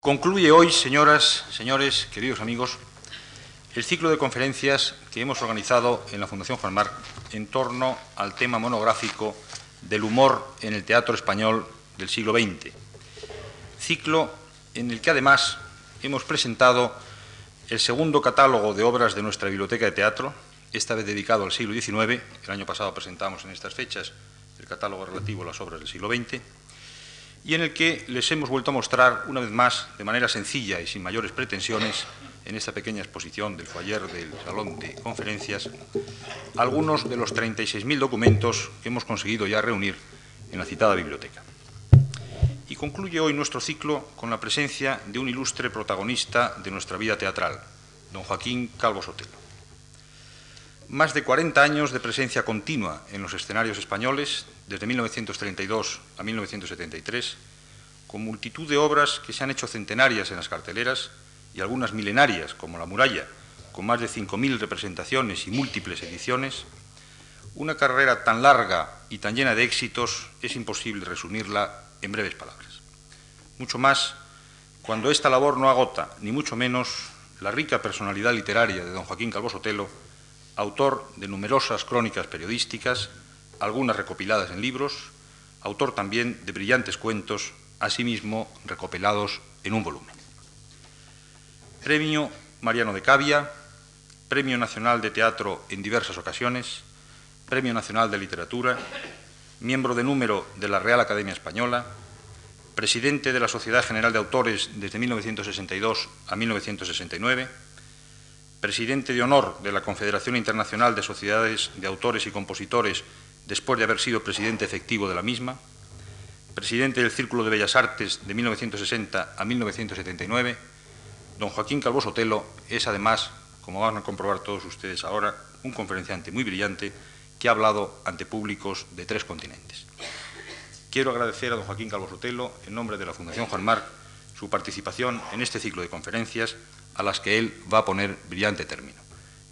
Concluye hoy, señoras, señores, queridos amigos, el ciclo de conferencias que hemos organizado en la Fundación Juan Marc en torno al tema monográfico del humor en el teatro español del siglo XX. Ciclo en el que además hemos presentado el segundo catálogo de obras de nuestra biblioteca de teatro, esta vez dedicado al siglo XIX. El año pasado presentamos en estas fechas el catálogo relativo a las obras del siglo XX y en el que les hemos vuelto a mostrar una vez más, de manera sencilla y sin mayores pretensiones, en esta pequeña exposición del foyer del Salón de Conferencias, algunos de los 36.000 documentos que hemos conseguido ya reunir en la citada biblioteca. Y concluye hoy nuestro ciclo con la presencia de un ilustre protagonista de nuestra vida teatral, don Joaquín Calvo Sotelo. Más de 40 años de presencia continua en los escenarios españoles, desde 1932 a 1973, con multitud de obras que se han hecho centenarias en las carteleras y algunas milenarias, como La muralla, con más de 5.000 representaciones y múltiples ediciones, una carrera tan larga y tan llena de éxitos es imposible resumirla en breves palabras. Mucho más cuando esta labor no agota, ni mucho menos, la rica personalidad literaria de don Joaquín Calvo Sotelo, autor de numerosas crónicas periodísticas, algunas recopiladas en libros, autor también de brillantes cuentos, asimismo recopilados en un volumen. Premio Mariano de Cavia, Premio Nacional de Teatro en diversas ocasiones, Premio Nacional de Literatura, miembro de número de la Real Academia Española, presidente de la Sociedad General de Autores desde 1962 a 1969, presidente de honor de la Confederación Internacional de Sociedades de Autores y Compositores después de haber sido presidente efectivo de la misma, presidente del Círculo de Bellas Artes de 1960 a 1979, don Joaquín Calvo Sotelo es además, como van a comprobar todos ustedes ahora, un conferenciante muy brillante que ha hablado ante públicos de tres continentes. Quiero agradecer a don Joaquín Calvo Sotelo, en nombre de la Fundación Juan Marc, su participación en este ciclo de conferencias a las que él va a poner brillante término.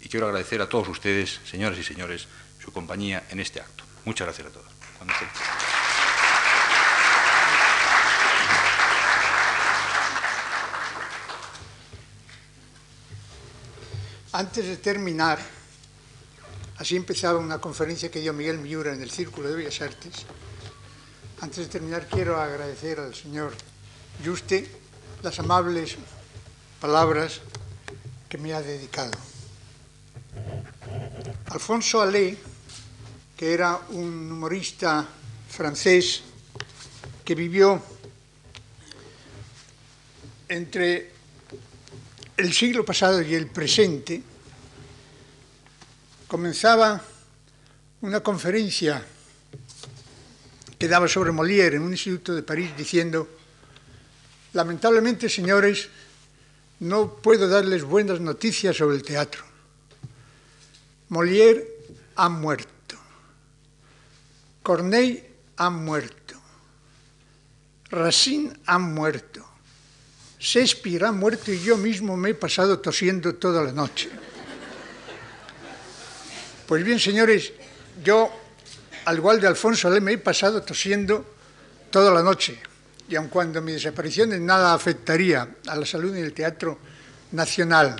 Y quiero agradecer a todos ustedes, señoras y señores, su compañía en este acto. Muchas gracias a todos. Antes de terminar, así empezaba una conferencia que dio Miguel Miura en el Círculo de Bellas Artes. Antes de terminar, quiero agradecer al señor Juste las amables palabras que me ha dedicado. Alfonso Allais, que era un humorista francés que vivió entre el siglo pasado y el presente, comenzaba una conferencia que daba sobre Molière en un instituto de París diciendo, lamentablemente, señores, no puedo darles buenas noticias sobre el teatro. Molière ha muerto. Corneille ha muerto. Racine ha muerto. Shakespeare ha muerto y yo mismo me he pasado tosiendo toda la noche. Pues bien, señores, yo, al igual de Alfonso le me he pasado tosiendo toda la noche y aun cuando mi desaparición en nada afectaría a la salud ni del teatro nacional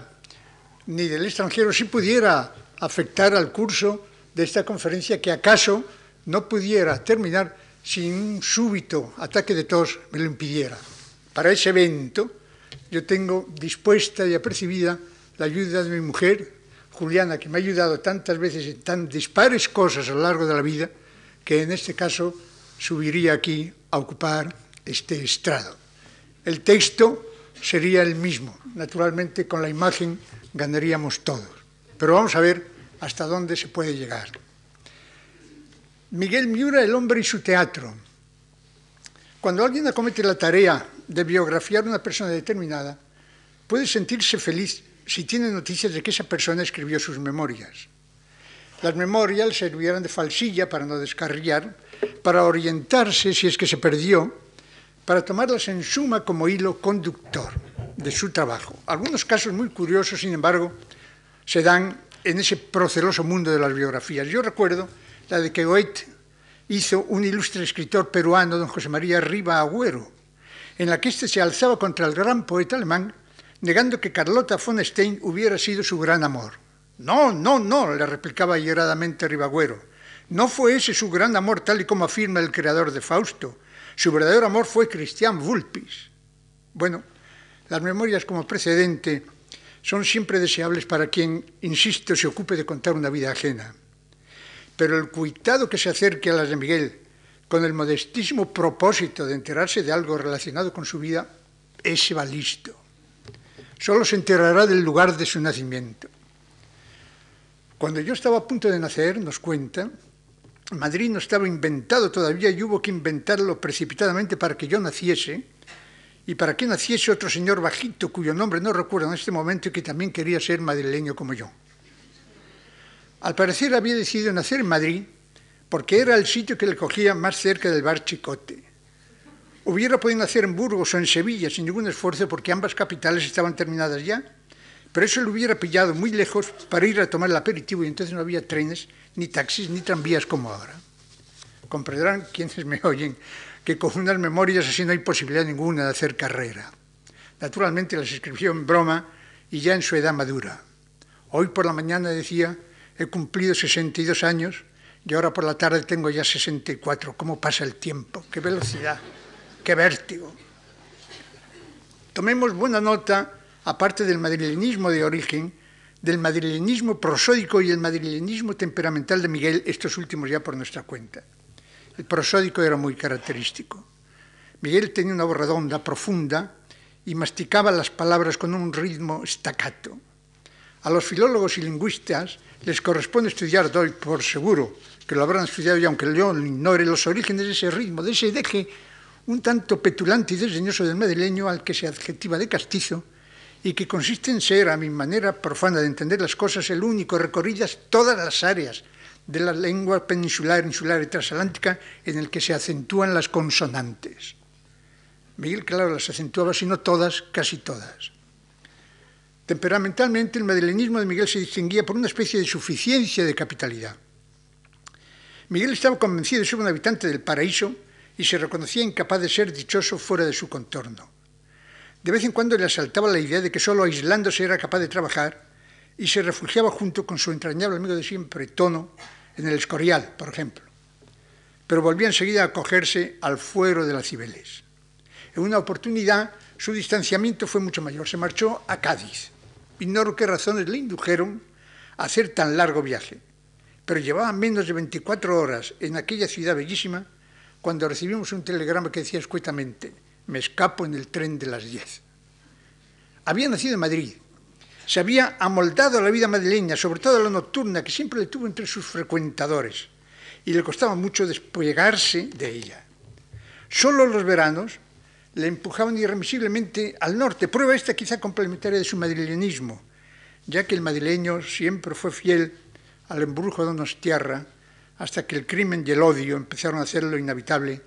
ni del extranjero, si pudiera afectar al curso de esta conferencia que acaso no pudiera terminar sin un súbito ataque de tos me lo impidiera. Para ese evento yo tengo dispuesta y apercibida la ayuda de mi mujer, Juliana, que me ha ayudado tantas veces en tan dispares cosas a lo largo de la vida, que en este caso subiría aquí a ocupar este estrado. El texto sería el mismo, naturalmente con la imagen ganaríamos todos, pero vamos a ver hasta dónde se puede llegar. Miguel Miura, El hombre y su teatro. Cuando alguien acomete la tarea de biografiar a una persona determinada, puede sentirse feliz si tiene noticias de que esa persona escribió sus memorias. Las memorias servirán de falsilla para no descarriar, para orientarse si es que se perdió, para tomarlas en suma como hilo conductor de su trabajo. Algunos casos muy curiosos, sin embargo, se dan en ese proceloso mundo de las biografías. Yo recuerdo la de que Goethe hizo un ilustre escritor peruano, don José María Riva Agüero, en la que éste se alzaba contra el gran poeta alemán, negando que Carlota von Stein hubiera sido su gran amor. No, no, no, le replicaba hieradamente Ribagüero. No fue ese su gran amor tal y como afirma el creador de Fausto. Su verdadero amor fue Christian Vulpis. Bueno, las memorias como precedente son siempre deseables para quien, insisto, se ocupe de contar una vida ajena. Pero el cuitado que se acerque a las de Miguel con el modestísimo propósito de enterarse de algo relacionado con su vida, ese va listo. Solo se enterará del lugar de su nacimiento. Cuando yo estaba a punto de nacer, nos cuenta, Madrid no estaba inventado todavía y hubo que inventarlo precipitadamente para que yo naciese y para que naciese otro señor bajito cuyo nombre no recuerdo en este momento y que también quería ser madrileño como yo. Al parecer había decidido nacer en Madrid porque era el sitio que le cogía más cerca del bar Chicote. Hubiera podido nacer en Burgos o en Sevilla sin ningún esfuerzo porque ambas capitales estaban terminadas ya, pero eso le hubiera pillado muy lejos para ir a tomar el aperitivo y entonces no había trenes, ni taxis, ni tranvías como ahora. Comprenderán quienes me oyen que con unas memorias así no hay posibilidad ninguna de hacer carrera. Naturalmente las escribió en broma y ya en su edad madura. Hoy por la mañana decía, he cumplido 62 años y ahora por la tarde tengo ya 64. ¿Cómo pasa el tiempo? ¡Qué velocidad! ¡Qué vértigo! Tomemos buena nota, aparte del madrilenismo de origen, del madrilenismo prosódico y el madrilenismo temperamental de Miguel, estos últimos ya por nuestra cuenta. El prosódico era muy característico. Miguel tenía una voz redonda, profunda, y masticaba las palabras con un ritmo staccato. A los filólogos y lingüistas les corresponde estudiar, doy por seguro que lo habrán estudiado y aunque yo ignore los orígenes de ese ritmo, de ese deje un tanto petulante y desdeñoso del madrileño al que se adjetiva de castizo y que consiste en ser, a mi manera profana de entender las cosas, el único recorridas todas las áreas de la lengua peninsular, insular y transatlántica en el que se acentúan las consonantes. Miguel, claro, las acentuaba, si no todas, casi todas. Temperamentalmente, el madrileñismo de Miguel se distinguía por una especie de suficiencia de capitalidad. Miguel estaba convencido de ser un habitante del paraíso y se reconocía incapaz de ser dichoso fuera de su contorno. De vez en cuando le asaltaba la idea de que solo aislándose era capaz de trabajar y se refugiaba junto con su entrañable amigo de siempre, Tono, en el Escorial, por ejemplo. Pero volvía enseguida a acogerse al fuero de las Cibeles. En una oportunidad, su distanciamiento fue mucho mayor. Se marchó a Cádiz Ignoro qué razones le indujeron a hacer tan largo viaje, pero llevaba menos de 24 horas en aquella ciudad bellísima cuando recibimos un telegrama que decía escuetamente, me escapo en el tren de las 10. Había nacido en Madrid, se había amoldado a la vida madrileña, sobre todo a la nocturna, que siempre le tuvo entre sus frecuentadores, y le costaba mucho despegarse de ella. Solo los veranos le empujaban irremisiblemente al norte, prueba esta quizá complementaria de su madrileñismo, ya que el madrileño siempre fue fiel al embrujo de Donostiarra, hasta que el crimen y el odio empezaron a hacerlo inhabitable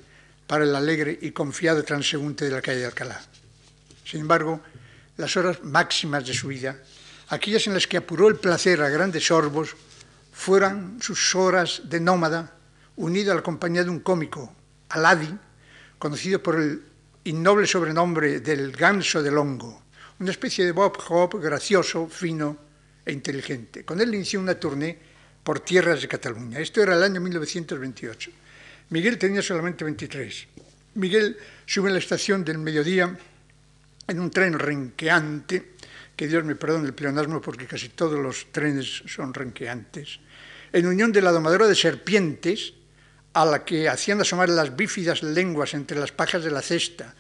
para el alegre y confiado transeúnte de la calle de Alcalá. Sin embargo, las horas máximas de su vida, aquellas en las que apuró el placer a grandes sorbos, fueran sus horas de nómada, unido a la compañía de un cómico, Aladi, conocido por el innoble sobrenombre del ganso del hongo, una especie de Bob Hope gracioso, fino e inteligente. Con él inició una tournée por tierras de Cataluña. Esto era el año 1928. Miguel tenía solamente 23. Miguel sube a la estación del mediodía en un tren renqueante, que Dios me perdone el pleonasmo porque casi todos los trenes son renqueantes, en unión de la domadora de serpientes, a la que hacían asomar las bífidas lenguas entre las pajas de la cesta.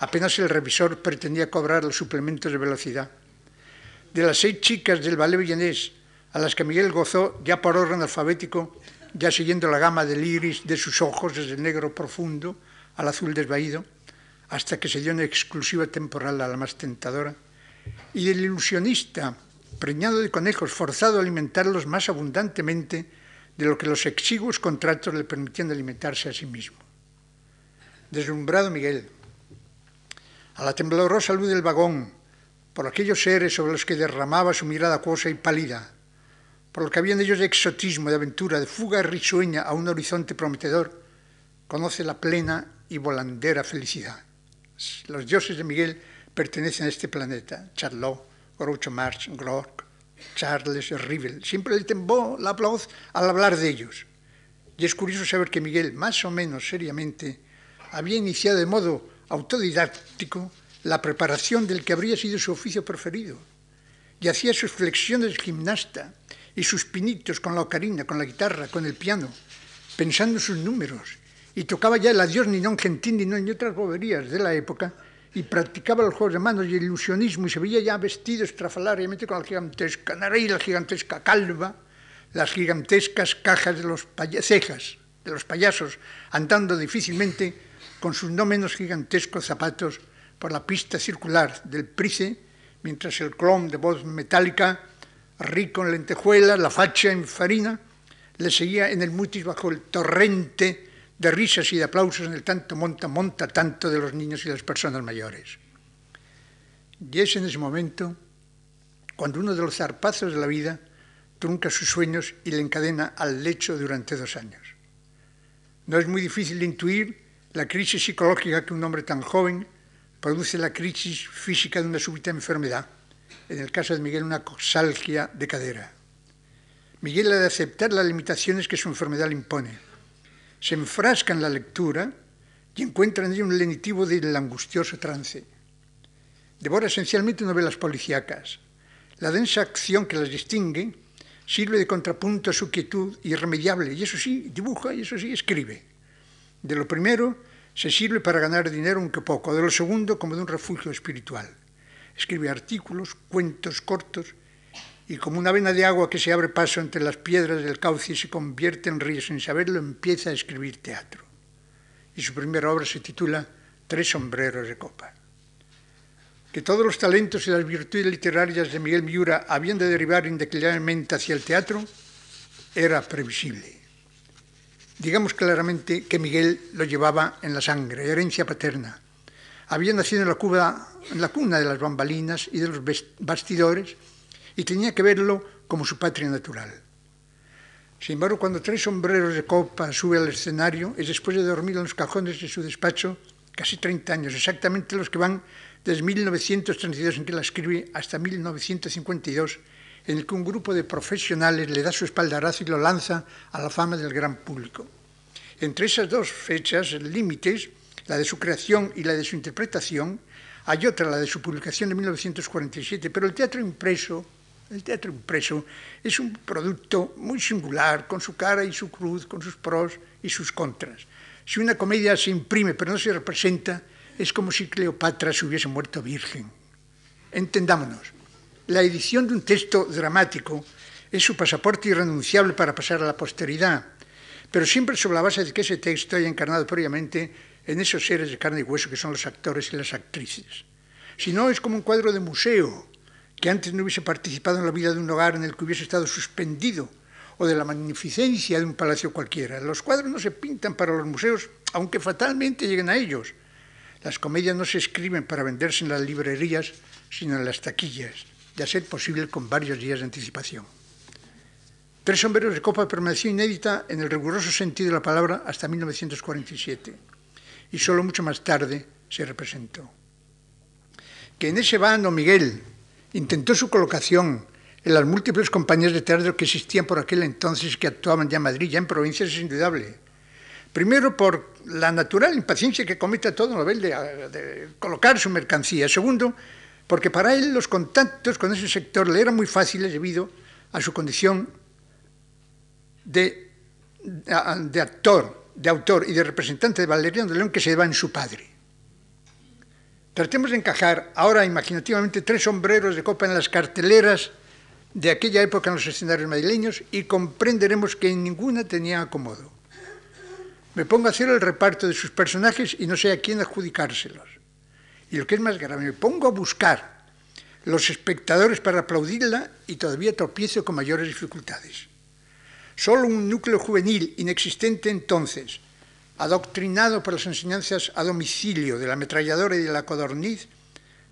Apenas el revisor pretendía cobrar los suplementos de velocidad. De las seis chicas del ballet villanés, a las que Miguel gozó ya por orden alfabético, ya siguiendo la gama del iris de sus ojos desde el negro profundo al azul desvaído, hasta que se dio una exclusiva temporal a la más tentadora, y del ilusionista, preñado de conejos, forzado a alimentarlos más abundantemente de lo que los exiguos contratos le permitían alimentarse a sí mismo. Deslumbrado Miguel, a la temblorosa luz del vagón, por aquellos seres sobre los que derramaba su mirada acuosa y pálida, por lo que había en ellos de exotismo, de aventura, de fuga risueña a un horizonte prometedor, conoce la plena y volandera felicidad. Los dioses de Miguel pertenecen a este planeta. Charlot, Groucho Marx, Glock, Charles Rivel. Siempre le tembló la voz al hablar de ellos. Y es curioso saber que Miguel, más o menos seriamente, había iniciado de modo autodidáctico la preparación del que habría sido su oficio preferido. Y hacía sus flexiones gimnasta y sus pinitos con la ocarina, con la guitarra, con el piano, pensando en sus números. Y tocaba ya el adiós ni non gentil ni non y otras boberías de la época y practicaba los juegos de manos y el ilusionismo y se veía ya vestido estrafalariamente con la gigantesca nariz, la gigantesca calva, las gigantescas cajas de los cejas de los payasos, andando difícilmente con sus no menos gigantescos zapatos por la pista circular del Price, mientras el clon de voz metálica, rico en lentejuelas, la facha en farina, le seguía en el mutis bajo el torrente de risas y de aplausos en el tanto monta, monta tanto de los niños y las personas mayores. Y es en ese momento cuando uno de los zarpazos de la vida trunca sus sueños y le encadena al lecho durante dos años. No es muy difícil intuir la crisis psicológica que un hombre tan joven produce la crisis física de una súbita enfermedad, en el caso de Miguel una coxalgia de cadera. Miguel ha de aceptar las limitaciones que su enfermedad le impone se enfrasca en la lectura y encuentra en ella un lenitivo del angustioso trance. Devora esencialmente novelas policíacas. La densa acción que las distingue sirve de contrapunto a su quietud irremediable, y eso sí, dibuja y eso sí, escribe. De lo primero se sirve para ganar dinero aunque poco, de lo segundo como de un refugio espiritual. Escribe artículos, cuentos cortos, y como una vena de agua que se abre paso entre las piedras del cauce y se convierte en río sin saberlo, empieza a escribir teatro. Y su primera obra se titula Tres sombreros de copa. Que todos los talentos y las virtudes literarias de Miguel Miura habían de derivar indeclinablemente hacia el teatro era previsible. Digamos claramente que Miguel lo llevaba en la sangre, herencia paterna. Había nacido en la, cuba, en la cuna de las bambalinas y de los bastidores, y tenía que verlo como su patria natural. Sin embargo, cuando tres sombreros de copa sube al escenario, es después de dormir en los cajones de su despacho casi 30 años, exactamente los que van desde 1932 en que la escribe hasta 1952, en el que un grupo de profesionales le da su espaldarazo y lo lanza a la fama del gran público. Entre esas dos fechas límites, la de su creación y la de su interpretación, hay otra, la de su publicación de 1947, pero el teatro impreso el teatro impreso es un producto muy singular, con su cara y su cruz, con sus pros y sus contras. Si una comedia se imprime pero no se representa, es como si Cleopatra se hubiese muerto virgen. Entendámonos, la edición de un texto dramático es su pasaporte irrenunciable para pasar a la posteridad, pero siempre sobre la base de que ese texto haya encarnado previamente en esos seres de carne y hueso que son los actores y las actrices. Si no, es como un cuadro de museo, que antes no hubiese participado en la vida de un hogar en el que hubiese estado suspendido o de la magnificencia de un palacio cualquiera. Los cuadros no se pintan para los museos, aunque fatalmente lleguen a ellos. Las comedias no se escriben para venderse en las librerías, sino en las taquillas, a ser posible con varios días de anticipación. Tres sombreros de copa permaneció inédita en el riguroso sentido de la palabra hasta 1947, y solo mucho más tarde se representó. Que en ese vano Miguel, Intentó su colocación en las múltiples compañías de teatro que existían por aquel entonces que actuaban ya en Madrid, ya en provincias, es indudable. Primero, por la natural impaciencia que comete todo novel de, de colocar su mercancía. Segundo, porque para él los contactos con ese sector le eran muy fáciles debido a su condición de, de actor, de autor y de representante de Valeriano de León que se lleva en su padre. Tratemos de encajar ahora imaginativamente tres sombreros de copa en las carteleras de aquella época en los escenarios madrileños y comprenderemos que en ninguna tenía acomodo. Me pongo a hacer el reparto de sus personajes y no sé a quién adjudicárselos. Y lo que es más grave, me pongo a buscar los espectadores para aplaudirla y todavía tropiezo con mayores dificultades. Solo un núcleo juvenil inexistente entonces, adoctrinado por las enseñanzas a domicilio de la ametralladora y de la codorniz,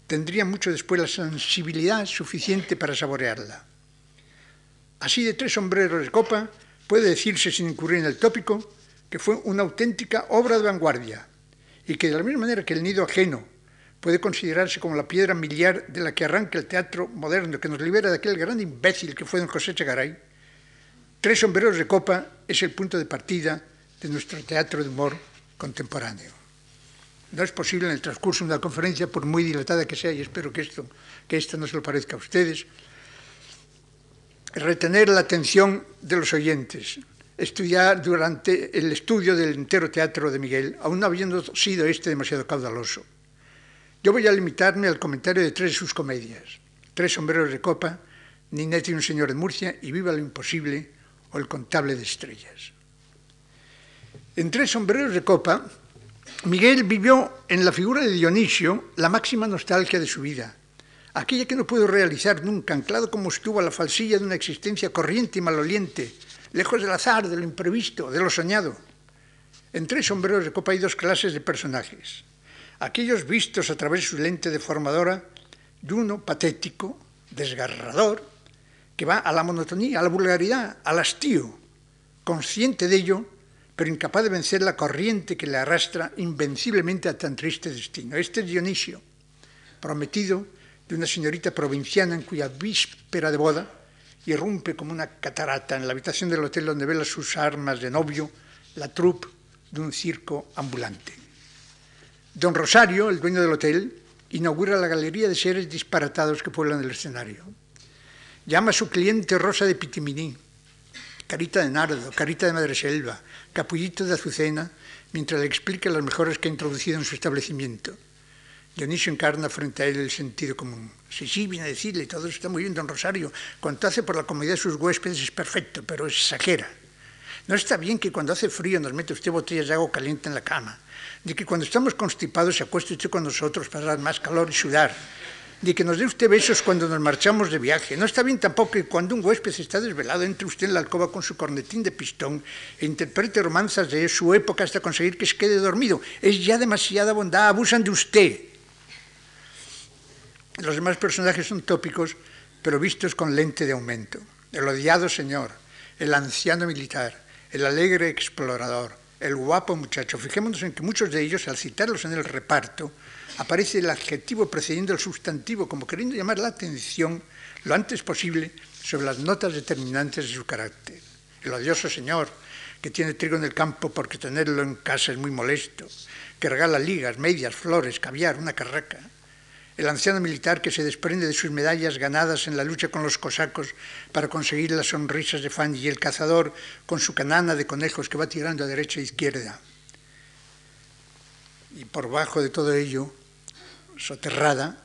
tendría mucho después la sensibilidad suficiente para saborearla. Así de tres sombreros de copa, puede decirse sin incurrir en el tópico que fue una auténtica obra de vanguardia y que de la misma manera que el nido ajeno puede considerarse como la piedra miliar de la que arranca el teatro moderno, que nos libera de aquel gran imbécil que fue don José Chegaray. Tres sombreros de copa es el punto de partida de nuestro teatro de humor contemporáneo. No es posible en el transcurso de una conferencia, por muy dilatada que sea, y espero que esto, que esto no se lo parezca a ustedes, retener la atención de los oyentes, estudiar durante el estudio del entero teatro de Miguel, aún no habiendo sido este demasiado caudaloso. Yo voy a limitarme al comentario de tres de sus comedias, Tres sombreros de copa, Ninette y un señor de Murcia y Viva lo imposible o El contable de estrellas. En Tres sombreros de copa, Miguel vivió en la figura de Dionisio la máxima nostalgia de su vida, aquella que no pudo realizar nunca, anclado como estuvo a la falsilla de una existencia corriente y maloliente, lejos del azar, de lo imprevisto, de lo soñado. En tres sombreros de copa hay dos clases de personajes. Aquellos vistos a través de su lente deformadora, y uno patético, desgarrador, que va a la monotonía, a la vulgaridad, al hastío, consciente de ello, pero incapaz de vencer la corriente que le arrastra invenciblemente a tan triste destino. Este es Dionisio, prometido de una señorita provinciana en cuya víspera de boda irrumpe como una catarata en la habitación del hotel donde vela sus armas de novio la troupe de un circo ambulante. Don Rosario, el dueño del hotel, inaugura la galería de seres disparatados que pueblan el escenario. Llama a su cliente Rosa de Pitiminí, carita de nardo, carita de madreselva, capullito de azucena, mientras le explica las mejores que ha introducido en su establecimiento. Dionisio encarna frente a él el sentido común. Sí, sí, viene a decirle, todo está muy bien, don Rosario. Cuanto hace por la comodidad de sus huéspedes es perfecto, pero exagera. No está bien que cuando hace frío nos mete usted botellas de agua caliente en la cama, de que cuando estamos constipados se acueste usted con nosotros para dar más calor y sudar, de que nos dé usted besos cuando nos marchamos de viaje. No está bien tampoco que cuando un huésped está desvelado entre usted en la alcoba con su cornetín de pistón e interprete romanzas de su época hasta conseguir que se quede dormido. Es ya demasiada bondad, abusan de usted. Los demás personajes son tópicos, pero vistos con lente de aumento. El odiado señor, el anciano militar, el alegre explorador, el guapo muchacho. Fijémonos en que muchos de ellos, al citarlos en el reparto, aparece el adjetivo precediendo el sustantivo, como queriendo llamar la atención lo antes posible sobre las notas determinantes de su carácter. El odioso señor, que tiene trigo en el campo porque tenerlo en casa es muy molesto, que regala ligas, medias, flores, caviar, una carraca el anciano militar que se desprende de sus medallas ganadas en la lucha con los cosacos para conseguir las sonrisas de Fanny y el cazador con su canana de conejos que va tirando a derecha e izquierda. Y por bajo de todo ello, soterrada,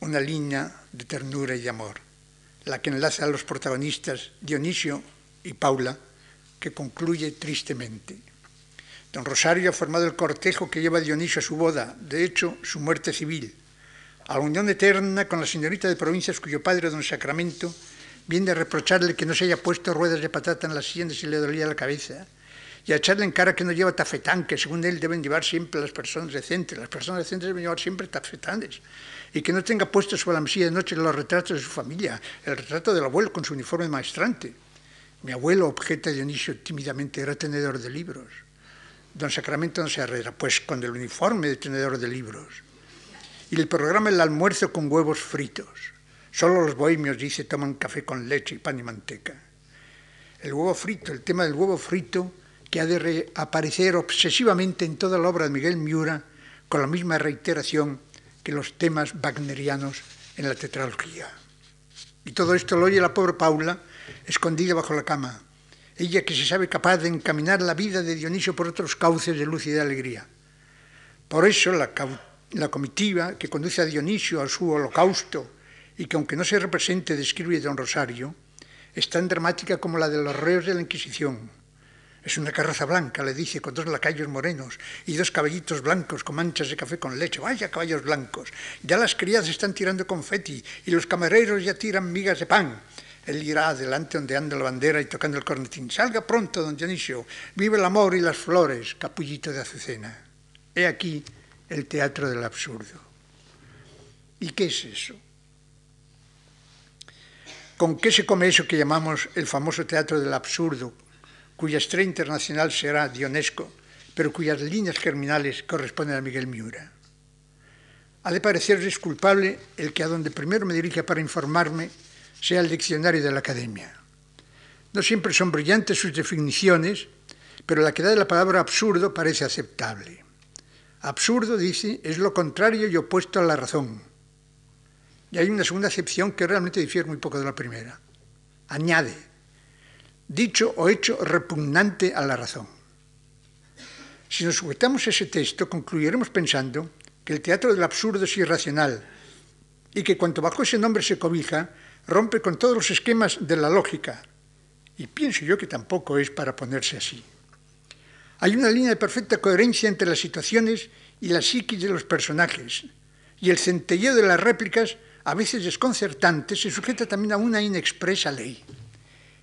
una línea de ternura y de amor, la que enlaza a los protagonistas Dionisio y Paula, que concluye tristemente. Don Rosario ha formado el cortejo que lleva Dionisio a su boda, de hecho, su muerte civil a la unión eterna con la señorita de provincias cuyo padre, don Sacramento, viene a reprocharle que no se haya puesto ruedas de patata en las sienes y le dolía la cabeza, y a echarle en cara que no lleva tafetán, que según él deben llevar siempre las personas decentes. Las personas decentes deben llevar siempre tafetanes. Y que no tenga puesto sobre la mesilla de noche los retratos de su familia, el retrato del abuelo con su uniforme maestrante. Mi abuelo, objeta Dionisio tímidamente, era tenedor de libros. Don Sacramento no se arredra, pues con el uniforme de tenedor de libros y el programa el almuerzo con huevos fritos. Solo los bohemios, dice, toman café con leche y pan y manteca. El huevo frito, el tema del huevo frito, que ha de reaparecer obsesivamente en toda la obra de Miguel Miura, con la misma reiteración que los temas wagnerianos en la tetralogía. Y todo esto lo oye la pobre Paula, escondida bajo la cama, ella que se sabe capaz de encaminar la vida de Dionisio por otros cauces de luz y de alegría. Por eso la comitiva que conduce a Dionisio a su holocausto y que aunque no se represente describe don Rosario, es tan dramática como la de los reos de la Inquisición. Es una carroza blanca, le dice, con dos lacayos morenos y dos caballitos blancos con manchas de café con leche. Vaya caballos blancos. Ya las criadas están tirando confeti y los camareros ya tiran migas de pan. Él irá adelante ondeando la bandera y tocando el cornetín. Salga pronto, don Dionisio. Vive el amor y las flores, capullito de azucena. He aquí el teatro del absurdo. ¿Y qué es eso? ¿Con qué se come eso que llamamos el famoso teatro del absurdo, cuya estrella internacional será Dionesco, pero cuyas líneas germinales corresponden a Miguel Miura? ha de parecerles culpable el que a donde primero me dirija para informarme sea el diccionario de la academia. No siempre son brillantes sus definiciones, pero la que da de la palabra absurdo parece aceptable. Absurdo, dice, es lo contrario y opuesto a la razón. Y hay una segunda acepción que realmente difiere muy poco de la primera. Añade, dicho o hecho repugnante a la razón. Si nos sujetamos a ese texto, concluiremos pensando que el teatro del absurdo es irracional y que cuanto bajo ese nombre se cobija, rompe con todos los esquemas de la lógica. Y pienso yo que tampoco es para ponerse así. Hay una línea de perfecta coherencia entre las situaciones y la psiquis de los personajes, y el centelleo de las réplicas, a veces desconcertante, se sujeta también a una inexpresa ley.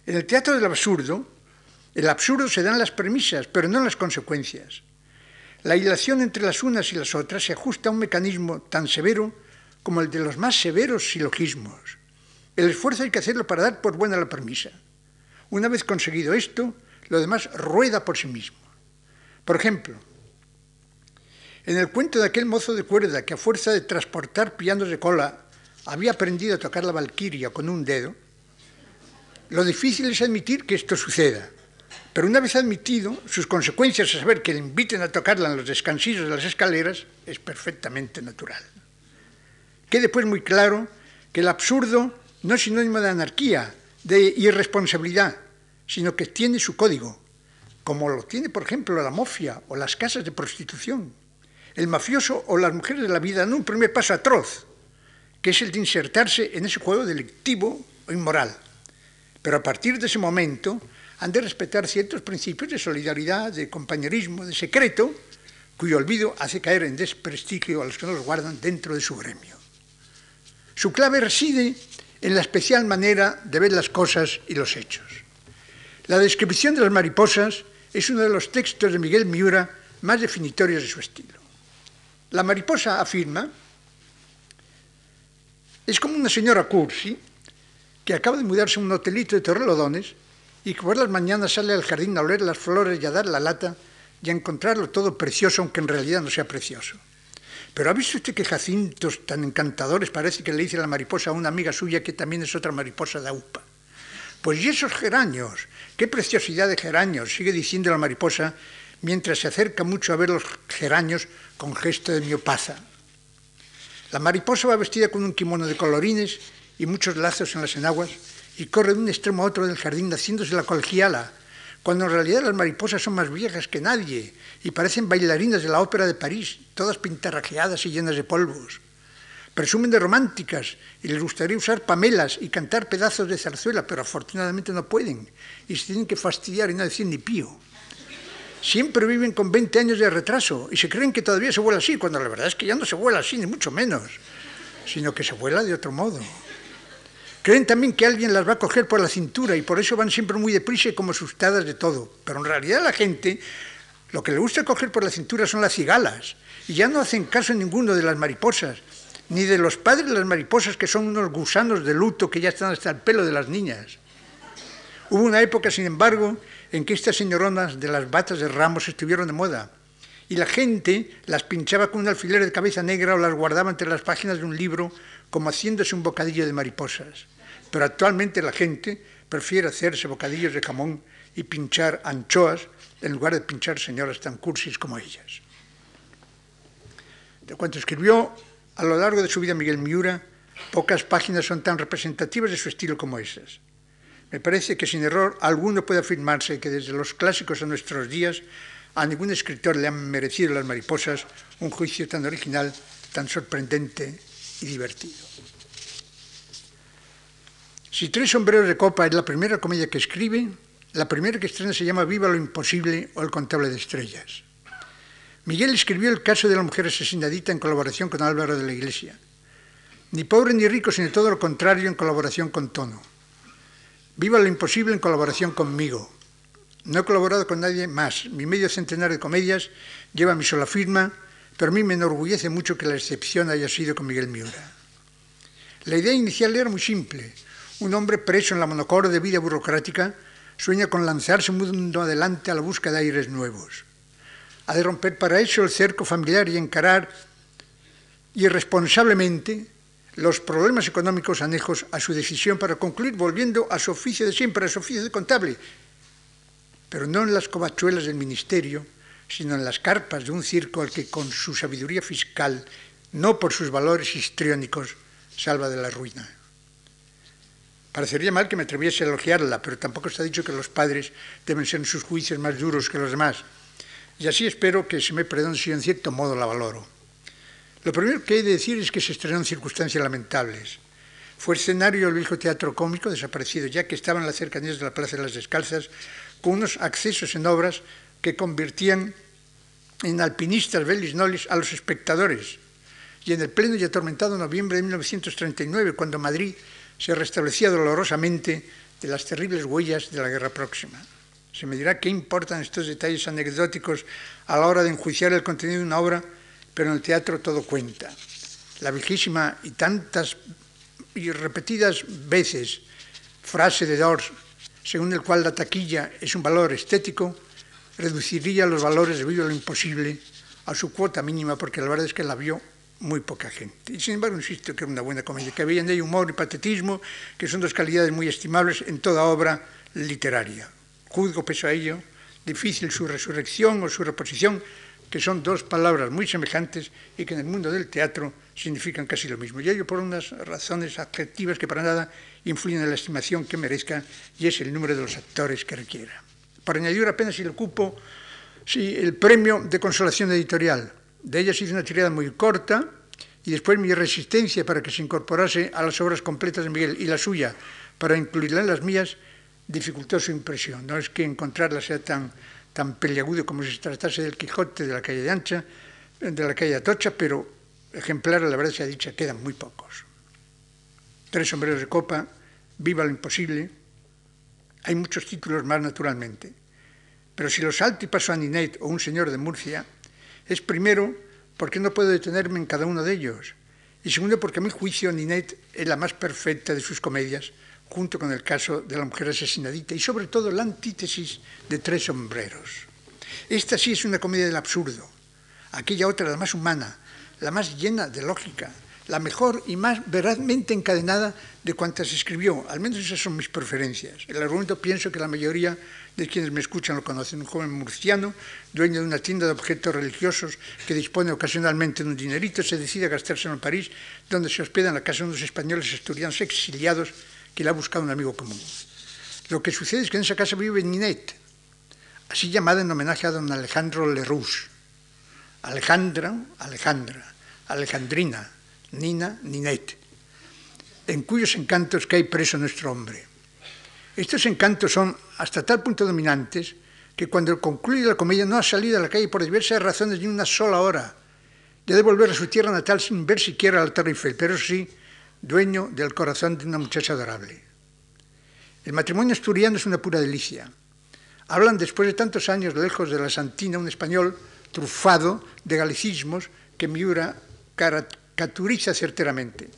En el teatro del absurdo, el absurdo se dan las premisas, pero no las consecuencias. La hilación entre las unas y las otras se ajusta a un mecanismo tan severo como el de los más severos silogismos. El esfuerzo hay que hacerlo para dar por buena la premisa. Una vez conseguido esto, lo demás rueda por sí mismo. Por ejemplo, en el cuento de aquel mozo de cuerda que a fuerza de transportar pianos de cola había aprendido a tocar la valquiria con un dedo, lo difícil es admitir que esto suceda. Pero una vez admitido, sus consecuencias a saber que le inviten a tocarla en los descansillos de las escaleras es perfectamente natural. Quede pues muy claro que el absurdo no es sinónimo de anarquía, de irresponsabilidad, sino que tiene su código, como lo tiene, por ejemplo, la mafia o las casas de prostitución. El mafioso o las mujeres de la vida dan un primer paso atroz, que es el de insertarse en ese juego delictivo o inmoral. Pero a partir de ese momento, han de respetar ciertos principios de solidaridad, de compañerismo, de secreto, cuyo olvido hace caer en desprestigio a los que no los guardan dentro de su gremio. Su clave reside en la especial manera de ver las cosas y los hechos. La descripción de las mariposas es uno de los textos de Miguel Miura más definitorios de su estilo. La mariposa afirma, es como una señora cursi que acaba de mudarse a un hotelito de Torrelodones y que por las mañanas sale al jardín a oler las flores y a dar la lata y a encontrarlo todo precioso, aunque en realidad no sea precioso. Pero ¿ha visto usted qué jacintos tan encantadores parece que le dice la mariposa a una amiga suya que también es otra mariposa de AUPA? Pues y esos geranios, qué preciosidad de geranios, sigue diciendo la mariposa mientras se acerca mucho a ver los geranios con gesto de miopaza. La mariposa va vestida con un kimono de colorines y muchos lazos en las enaguas y corre de un extremo a otro del jardín haciéndose la colegiala, cuando en realidad las mariposas son más viejas que nadie y parecen bailarinas de la ópera de París, todas pintarrajeadas y llenas de polvos. Presumen de románticas y les gustaría usar pamelas y cantar pedazos de zarzuela, pero afortunadamente no pueden y se tienen que fastidiar y no decir ni pío. Siempre viven con 20 años de retraso y se creen que todavía se vuela así, cuando la verdad es que ya no se vuela así, ni mucho menos, sino que se vuela de otro modo. Creen también que alguien las va a coger por la cintura y por eso van siempre muy deprisa y como asustadas de todo. Pero en realidad la gente lo que le gusta coger por la cintura son las cigalas y ya no hacen caso ninguno de las mariposas, ni de los padres de las mariposas que son unos gusanos de luto que ya están hasta el pelo de las niñas. Hubo una época, sin embargo, en que estas señoronas de las batas de ramos estuvieron de moda y la gente las pinchaba con un alfiler de cabeza negra o las guardaba entre las páginas de un libro como haciéndose un bocadillo de mariposas. Pero actualmente la gente prefiere hacerse bocadillos de jamón y pinchar anchoas en lugar de pinchar señoras tan cursis como ellas. De cuanto escribió a lo largo de su vida Miguel Miura, pocas páginas son tan representativas de su estilo como esas. Me parece que sin error alguno puede afirmarse que desde los clásicos a nuestros días a ningún escritor le han merecido las mariposas un juicio tan original, tan sorprendente y divertido. Si Tres sombreros de copa es la primera comedia que escribe, la primera que estrena se llama Viva lo imposible o El contable de estrellas. Miguel escribió el caso de la mujer asesinadita en colaboración con Álvaro de la Iglesia. Ni pobre ni rico, sino todo lo contrario en colaboración con Tono. Viva lo imposible en colaboración conmigo. No he colaborado con nadie más. Mi medio centenar de comedias lleva mi sola firma pero a mí me enorgullece mucho que la excepción haya sido con Miguel Miura. La idea inicial era muy simple. Un hombre preso en la monocoro de vida burocrática sueña con lanzarse un mundo adelante a la búsqueda de aires nuevos. Ha de romper para eso el cerco familiar y encarar irresponsablemente los problemas económicos anejos a su decisión para concluir volviendo a su oficio de siempre, a su oficio de contable, pero no en las covachuelas del ministerio, sino en las carpas de un circo al que con su sabiduría fiscal, no por sus valores histriónicos, salva de la ruina. Parecería mal que me atreviese a elogiarla, pero tampoco está dicho que los padres deben ser en sus juicios más duros que los demás. Y así espero que se me perdone si en cierto modo la valoro. Lo primero que he de decir es que se estrenó en circunstancias lamentables. Fue escenario el viejo teatro cómico, desaparecido ya que estaba en las cercanías de la Plaza de las Descalzas, con unos accesos en obras que convertían en alpinistas velis nolis a los espectadores. Y en el pleno y atormentado noviembre de 1939, cuando Madrid se restablecía dolorosamente de las terribles huellas de la guerra próxima. Se me dirá qué importan estos detalles anecdóticos a la hora de enjuiciar el contenido de una obra pero en el teatro todo cuenta. La viejísima y tantas y repetidas veces frase de Dors, según el cual la taquilla es un valor estético, reduciría los valores debido a lo imposible a su cuota mínima, porque la verdad es que la vio muy poca gente. Y sin embargo, insisto que era una buena comedia, que había en ella humor y patetismo, que son dos calidades muy estimables en toda obra literaria. Juzgo peso a ello, difícil su resurrección o su reposición, que son dos palabras muy semejantes y que en el mundo del teatro significan casi lo mismo. Y ello por unas razones adjetivas que para nada influyen en la estimación que merezca y es el número de los actores que requiera. Para añadir apenas si el cupo, sí, el premio de consolación editorial. De ella se hizo una tirada muy corta y después mi resistencia para que se incorporase a las obras completas de Miguel y la suya para incluirla en las mías dificultó su impresión. No es que encontrarla sea tan tan peliagudo como si se tratase del Quijote de la calle Ancha, de la calle Atocha, pero ejemplares, la verdad se ha dicho, quedan muy pocos. Tres sombreros de copa, Viva lo imposible, hay muchos títulos más naturalmente. Pero si los salto y paso a Ninet o un señor de Murcia, es primero porque no puedo detenerme en cada uno de ellos, y segundo porque a mi juicio Ninet es la más perfecta de sus comedias, junto con el caso de la mujer asesinadita y sobre todo la antítesis de tres sombreros. Esta sí es una comedia del absurdo, aquella otra la más humana, la más llena de lógica, la mejor y más verazmente encadenada de cuantas escribió. Al menos esas son mis preferencias. El argumento pienso que la mayoría de quienes me escuchan lo conocen. Un joven murciano, dueño de una tienda de objetos religiosos que dispone ocasionalmente de un dinerito, se decide a gastárselo en París, donde se hospeda en la casa de unos españoles estudiantes exiliados que le ha buscado un amigo común. Lo que sucede es que en esa casa vive Ninette, así llamada en homenaje a don Alejandro Leroux. Alejandra, Alejandra, Alejandrina, Nina, Ninette, en cuyos encantos cae preso nuestro hombre. Estos encantos son hasta tal punto dominantes que cuando concluye la comedia no ha salido a la calle por diversas razones ni una sola hora. Ya de volver a su tierra natal sin ver siquiera al Eiffel, pero sí dueño del corazón de una muchacha adorable. El matrimonio asturiano es una pura delicia. Hablan después de tantos años lejos de la Santina un español trufado de galicismos que Miura caricaturiza certeramente,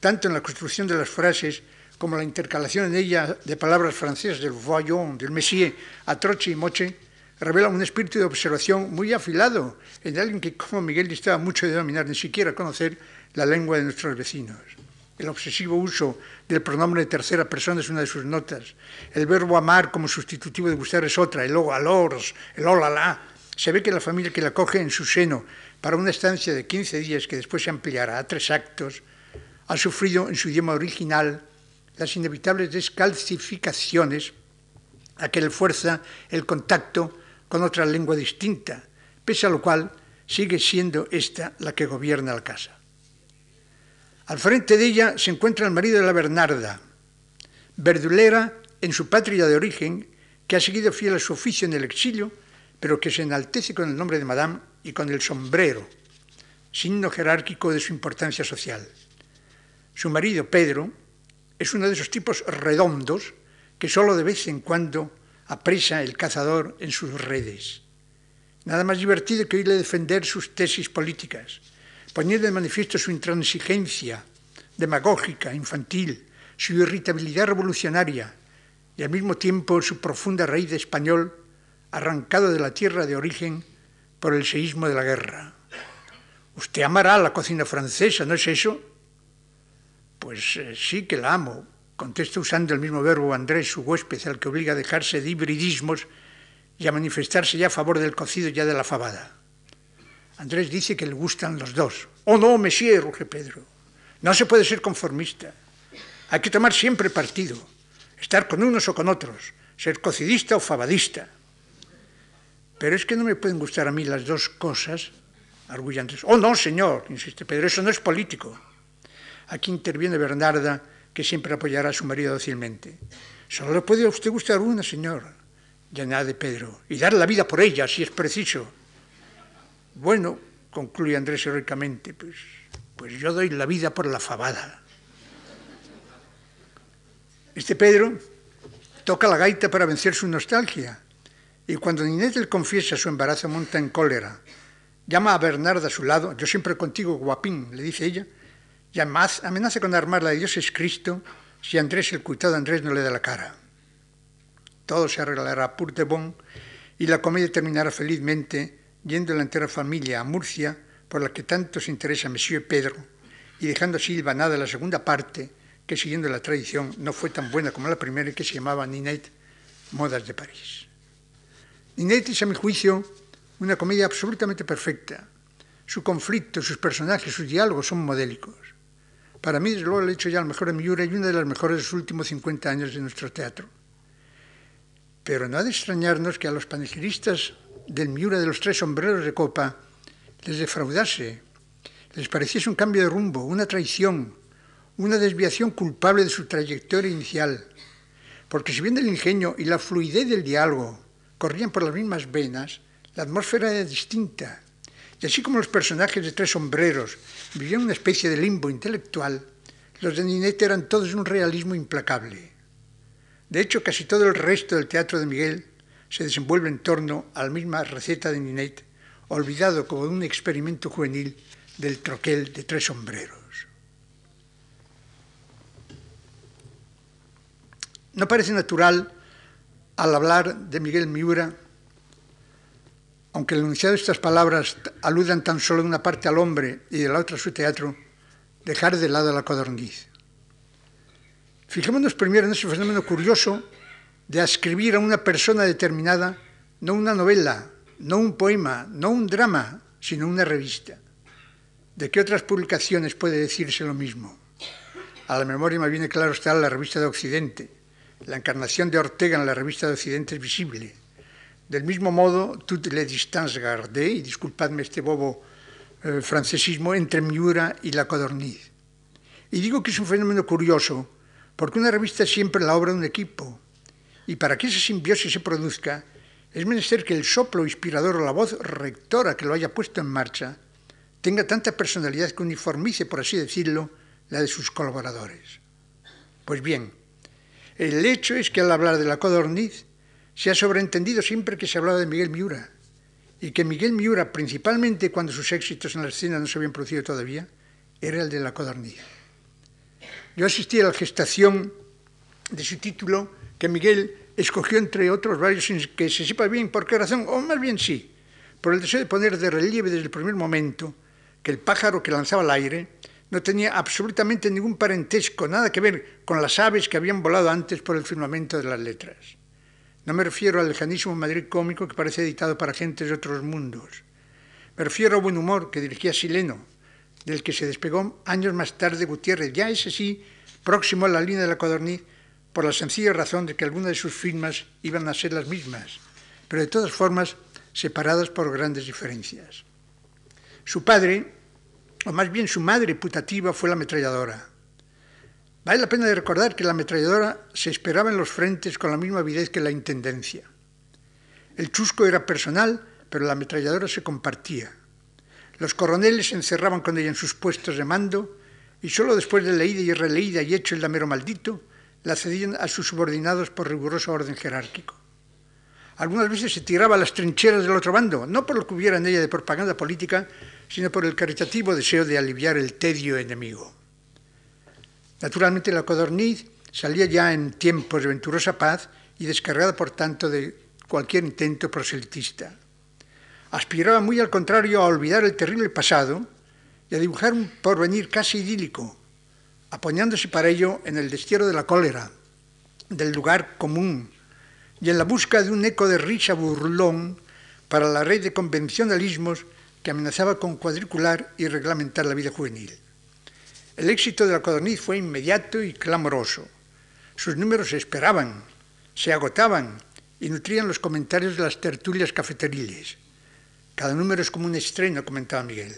tanto en la construcción de las frases como la intercalación en ella de palabras francesas del voyant, del messier, atroche y moche, revela un espíritu de observación muy afilado en alguien que, como Miguel, distaba mucho de dominar, ni siquiera conocer la lengua de nuestros vecinos. El obsesivo uso del pronombre de tercera persona es una de sus notas. El verbo amar como sustitutivo de gustar es otra. El o alors, el olala. Se ve que la familia que la coge en su seno para una estancia de 15 días que después se ampliará a tres actos, ha sufrido en su idioma original las inevitables descalcificaciones a que le fuerza el contacto con otra lengua distinta, pese a lo cual sigue siendo esta la que gobierna la casa. Al frente de ella se encuentra el marido de la Bernarda, verdulera en su patria de origen, que ha seguido fiel a su oficio en el exilio, pero que se enaltece con el nombre de Madame y con el sombrero, signo jerárquico de su importancia social. Su marido, Pedro, es uno de esos tipos redondos que solo de vez en cuando apresa el cazador en sus redes. Nada más divertido que oírle defender sus tesis políticas poniendo de manifiesto su intransigencia demagógica, infantil, su irritabilidad revolucionaria y al mismo tiempo su profunda raíz de español arrancado de la tierra de origen por el seísmo de la guerra. Usted amará la cocina francesa, ¿no es eso? Pues eh, sí que la amo, contesta usando el mismo verbo Andrés, su huésped, al que obliga a dejarse de hibridismos y a manifestarse ya a favor del cocido ya de la fabada. Andrés dice que le gustan los dos. Oh no, monsieur, ruge Pedro. No se puede ser conformista. Hay que tomar siempre partido, estar con unos o con otros, ser cocidista o fabadista. Pero es que no me pueden gustar a mí las dos cosas, arguye Andrés. Oh no, señor, insiste Pedro, eso no es político. Aquí interviene Bernarda, que siempre apoyará a su marido dócilmente. Solo le puede a usted gustar una, señor, y añade Pedro, y dar la vida por ella, si es preciso. Bueno, concluye Andrés heroicamente, pues, pues yo doy la vida por la fabada. Este Pedro toca la gaita para vencer su nostalgia, y cuando Ninette le confiesa su embarazo monta en cólera. Llama a Bernarda a su lado, yo siempre contigo, guapín, le dice ella, y además amenaza con armar la de Dios es Cristo si Andrés, el cuitado Andrés, no le da la cara. Todo se arreglará pour de bon y la comedia terminará felizmente yendo la entera familia a Murcia, por la que tanto se interesa Monsieur Pedro, y dejando así nada la segunda parte, que siguiendo la tradición no fue tan buena como la primera y que se llamaba Ninette, Modas de París. Ninette es, a mi juicio, una comedia absolutamente perfecta. Su conflicto, sus personajes, sus diálogos son modélicos. Para mí, desde luego, el hecho ya el mejor de Miura y una de las mejores de los últimos 50 años de nuestro teatro. Pero no ha de extrañarnos que a los panegiristas del Miura de los tres sombreros de copa les defraudase, les pareciese un cambio de rumbo, una traición, una desviación culpable de su trayectoria inicial. Porque si bien el ingenio y la fluidez del diálogo corrían por las mismas venas, la atmósfera era distinta. Y así como los personajes de Tres Sombreros vivían una especie de limbo intelectual, los de Ninette eran todos un realismo implacable. De hecho, casi todo el resto del teatro de Miguel se desenvuelve en torno a la misma receta de Ninette, olvidado como un experimento juvenil del troquel de tres sombreros. No parece natural, al hablar de Miguel Miura, aunque el enunciado de estas palabras aludan tan solo de una parte al hombre y de la otra a su teatro, dejar de lado la codorniz. Fijémonos primero en ese fenómeno curioso de escribir a una persona determinada no una novela, no un poema, no un drama, sino una revista. ¿De qué otras publicaciones puede decirse lo mismo? A la memoria me viene claro está la revista de Occidente. La encarnación de Ortega en la revista de Occidente es visible. Del mismo modo, toutes les distances gardées, y disculpadme este bobo eh, francesismo, entre Miura y la codorniz. Y digo que es un fenómeno curioso, porque una revista es siempre la obra de un equipo, y para que esa simbiosis se produzca, es menester que el soplo inspirador o la voz rectora que lo haya puesto en marcha tenga tanta personalidad que uniformice, por así decirlo, la de sus colaboradores. Pues bien, el hecho es que al hablar de la codorniz se ha sobreentendido siempre que se hablaba de Miguel Miura, y que Miguel Miura, principalmente cuando sus éxitos en la escena no se habían producido todavía, era el de la codorniz. Yo asistí a la gestación de su título que Miguel escogió entre otros varios sin que se sepa bien por qué razón, o más bien sí, por el deseo de poner de relieve desde el primer momento que el pájaro que lanzaba al aire no tenía absolutamente ningún parentesco, nada que ver con las aves que habían volado antes por el firmamento de las letras. No me refiero al lejanísimo Madrid cómico que parece editado para gentes de otros mundos. Me refiero al buen humor que dirigía Sileno, del que se despegó años más tarde Gutiérrez, ya ese sí, próximo a la línea de la codorniz, por la sencilla razón de que algunas de sus firmas iban a ser las mismas, pero de todas formas separadas por grandes diferencias. Su padre, o más bien su madre putativa, fue la ametralladora. Vale la pena de recordar que la ametralladora se esperaba en los frentes con la misma avidez que la intendencia. El chusco era personal, pero la ametralladora se compartía. Los coroneles se encerraban con ella en sus puestos de mando y solo después de leída y releída y hecho el damero maldito, la cedían a sus subordinados por riguroso orden jerárquico. Algunas veces se tiraba a las trincheras del otro bando, no por lo que hubiera en ella de propaganda política, sino por el caritativo deseo de aliviar el tedio enemigo. Naturalmente la codorniz salía ya en tiempos de venturosa paz y descargada por tanto de cualquier intento proselitista. Aspiraba muy al contrario a olvidar el terrible pasado y a dibujar un porvenir casi idílico, apoyándose para ello en el destierro de la cólera, del lugar común, y en la busca de un eco de risa burlón para la red de convencionalismos que amenazaba con cuadricular y reglamentar la vida juvenil. El éxito de la codorniz fue inmediato y clamoroso. Sus números se esperaban, se agotaban y nutrían los comentarios de las tertulias cafeteriles. Cada número es como un estreno, comentaba Miguel.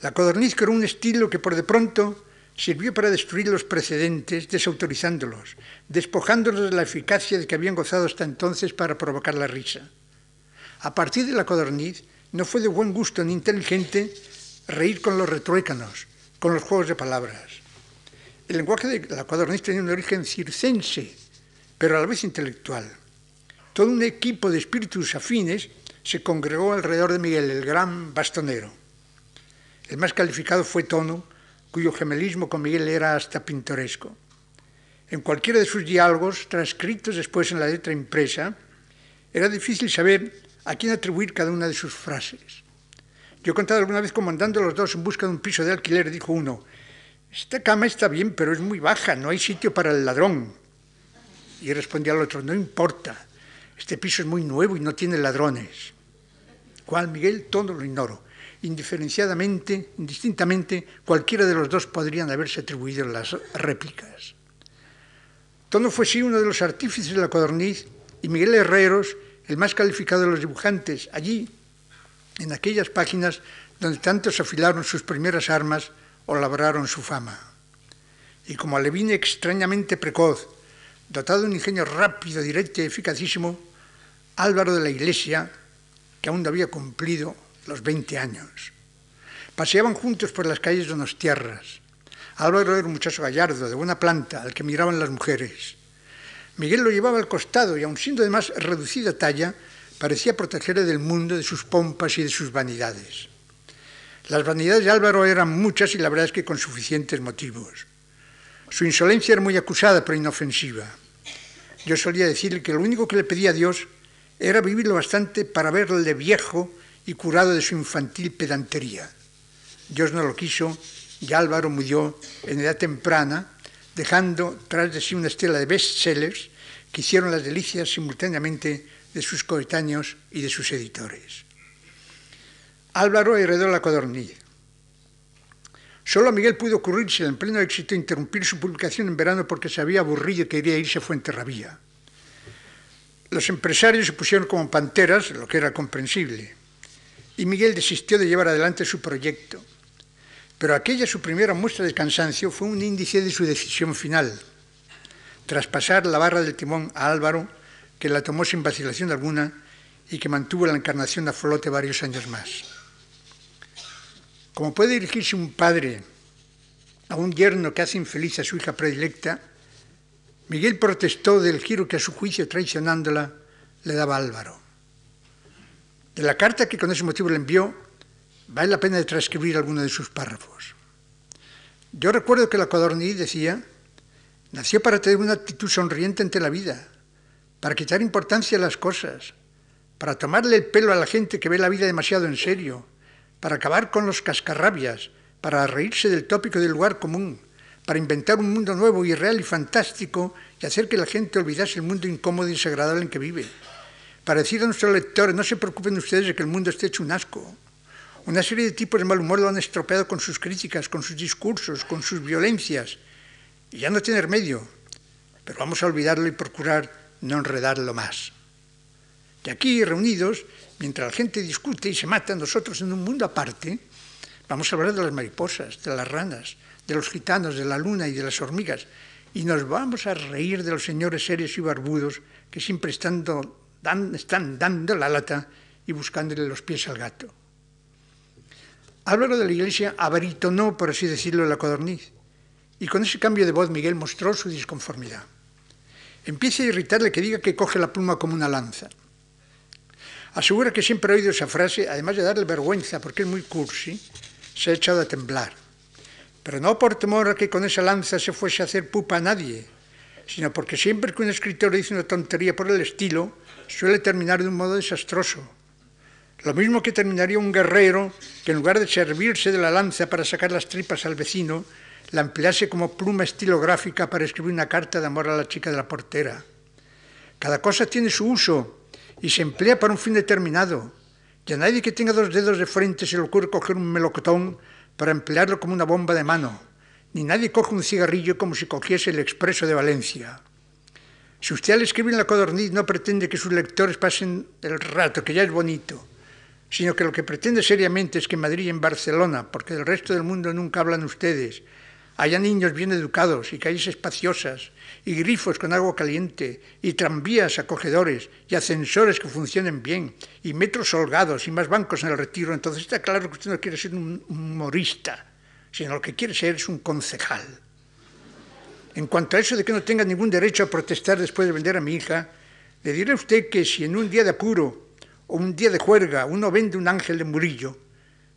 La codorniz creó un estilo que por de pronto sirvió para destruir los precedentes, desautorizándolos, despojándolos de la eficacia de que habían gozado hasta entonces para provocar la risa. A partir de la codorniz, no fue de buen gusto ni inteligente reír con los retruécanos, con los juegos de palabras. El lenguaje de la codorniz tenía un origen circense, pero a la vez intelectual. Todo un equipo de espíritus afines se congregó alrededor de Miguel, el gran bastonero. El más calificado fue Tono, cuyo gemelismo con Miguel era hasta pintoresco. En cualquiera de sus diálogos, transcritos después en la letra impresa, era difícil saber a quién atribuir cada una de sus frases. Yo he contado alguna vez cómo andando los dos en busca de un piso de alquiler, dijo uno, esta cama está bien, pero es muy baja, no hay sitio para el ladrón. Y respondía al otro, no importa, este piso es muy nuevo y no tiene ladrones. ¿Cuál, Miguel? Todo lo ignoro. Indiferenciadamente, indistintamente, cualquiera de los dos podrían haberse atribuido las réplicas. Tono fue sí uno de los artífices de la codorniz y Miguel Herreros el más calificado de los dibujantes, allí, en aquellas páginas donde tantos afilaron sus primeras armas o labraron su fama. Y como alevín extrañamente precoz, dotado de un ingenio rápido, directo y eficacísimo, Álvaro de la Iglesia, que aún no había cumplido los 20 años. Paseaban juntos por las calles donostiarras. Álvaro era un muchacho gallardo, de buena planta, al que miraban las mujeres. Miguel lo llevaba al costado y, aun siendo de más reducida talla, parecía protegerle del mundo, de sus pompas y de sus vanidades. Las vanidades de Álvaro eran muchas y la verdad es que con suficientes motivos. Su insolencia era muy acusada, pero inofensiva. Yo solía decirle que lo único que le pedía a Dios era vivir lo bastante para verle viejo y curado de su infantil pedantería. Dios no lo quiso y Álvaro murió en edad temprana dejando tras de sí una estela de bestsellers que hicieron las delicias simultáneamente de sus coetáneos y de sus editores. Álvaro heredó la codorniz. Solo a Miguel pudo ocurrirse en pleno éxito interrumpir su publicación en verano porque se había aburrido y quería irse a Fuenterrabía. Los empresarios se pusieron como panteras, lo que era comprensible, y Miguel desistió de llevar adelante su proyecto pero aquella su primera muestra de cansancio fue un índice de su decisión final. Tras pasar la barra del timón a Álvaro, que la tomó sin vacilación alguna y que mantuvo la encarnación a flote varios años más. Como puede dirigirse un padre a un yerno que hace infeliz a su hija predilecta, Miguel protestó del giro que a su juicio traicionándola le daba Álvaro. De la carta que con ese motivo le envió, vale la pena de transcribir alguno de sus párrafos. Yo recuerdo que la codorniz decía, nació para tener una actitud sonriente ante la vida, para quitar importancia a las cosas, para tomarle el pelo a la gente que ve la vida demasiado en serio, para acabar con los cascarrabias, para reírse del tópico del lugar común, para inventar un mundo nuevo, irreal y fantástico y hacer que la gente olvidase el mundo incómodo y desagradable en que vive. Para decir a nuestros lectores, no se preocupen ustedes de que el mundo esté hecho un asco. Una serie de tipos de mal humor lo han estropeado con sus críticas, con sus discursos, con sus violencias. Y ya no tiene remedio. Pero vamos a olvidarlo y procurar no enredarlo más. Y aquí, reunidos, mientras la gente discute y se mata, nosotros en un mundo aparte, vamos a hablar de las mariposas, de las ranas, de los gitanos, de la luna y de las hormigas. Y nos vamos a reír de los señores serios y barbudos que siempre están, están dando la lata y buscándole los pies al gato. Álvaro de la Iglesia abaritonó, por así decirlo, la codorniz, y con ese cambio de voz Miguel mostró su disconformidad. Empieza a irritarle que diga que coge la pluma como una lanza. Asegura que siempre ha oído esa frase, además de darle vergüenza porque es muy cursi, se ha echado a temblar. Pero no por temor a que con esa lanza se fuese a hacer pupa a nadie, sino porque siempre que un escritor dice una tontería por el estilo, suele terminar de un modo desastroso. Lo mismo que terminaría un guerrero que en lugar de servirse de la lanza para sacar las tripas al vecino, la emplease como pluma estilográfica para escribir una carta de amor a la chica de la portera. Cada cosa tiene su uso y se emplea para un fin determinado. Y a nadie que tenga dos dedos de frente se le ocurre coger un melocotón para emplearlo como una bomba de mano, ni nadie coge un cigarrillo como si cogiese el expreso de Valencia. Si usted al escribir en la codorniz no pretende que sus lectores pasen el rato, que ya es bonito, sino que lo que pretende seriamente es que en Madrid y en Barcelona, porque del resto del mundo nunca hablan ustedes, haya niños bien educados y calles espaciosas, y grifos con agua caliente, y tranvías acogedores, y ascensores que funcionen bien, y metros holgados, y más bancos en el retiro, entonces está claro que usted no quiere ser un humorista, sino lo que quiere ser es un concejal. En cuanto a eso de que no tenga ningún derecho a protestar después de vender a mi hija, le diré a usted que si en un día de apuro o un día de juerga uno vende un ángel de Murillo,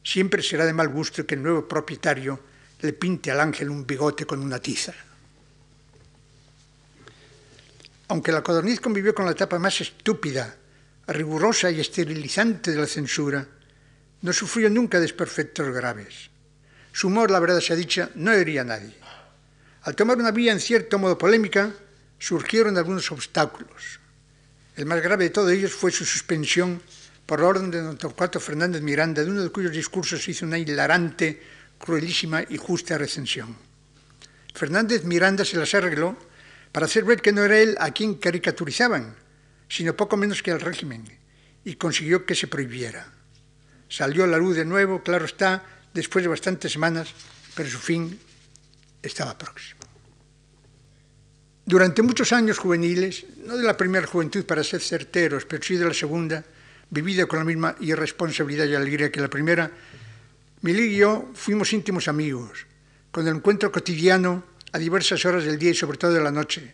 siempre será de mal gusto que el nuevo propietario le pinte al ángel un bigote con una tiza. Aunque la codorniz convivió con la etapa más estúpida, rigurosa y esterilizante de la censura, no sufrió nunca desperfectos graves. Su humor, la verdad se ha dicho, no hería a nadie. Al tomar una vía en cierto modo polémica, surgieron algunos obstáculos. El más grave de todos ellos fue su suspensión por orden de don Torcuato Fernández Miranda, de uno de cuyos discursos hizo una hilarante cruelísima y justa recensión. Fernández Miranda se las arregló para hacer ver que no era él a quien caricaturizaban, sino poco menos que al régimen, y consiguió que se prohibiera. Salió a la luz de nuevo, claro está, después de bastantes semanas, pero su fin estaba próximo. Durante muchos años juveniles, no de la primera juventud para ser certeros, pero sí de la segunda, vivida con la misma irresponsabilidad y alegría que la primera, Milí y yo fuimos íntimos amigos, con el encuentro cotidiano a diversas horas del día y sobre todo de la noche,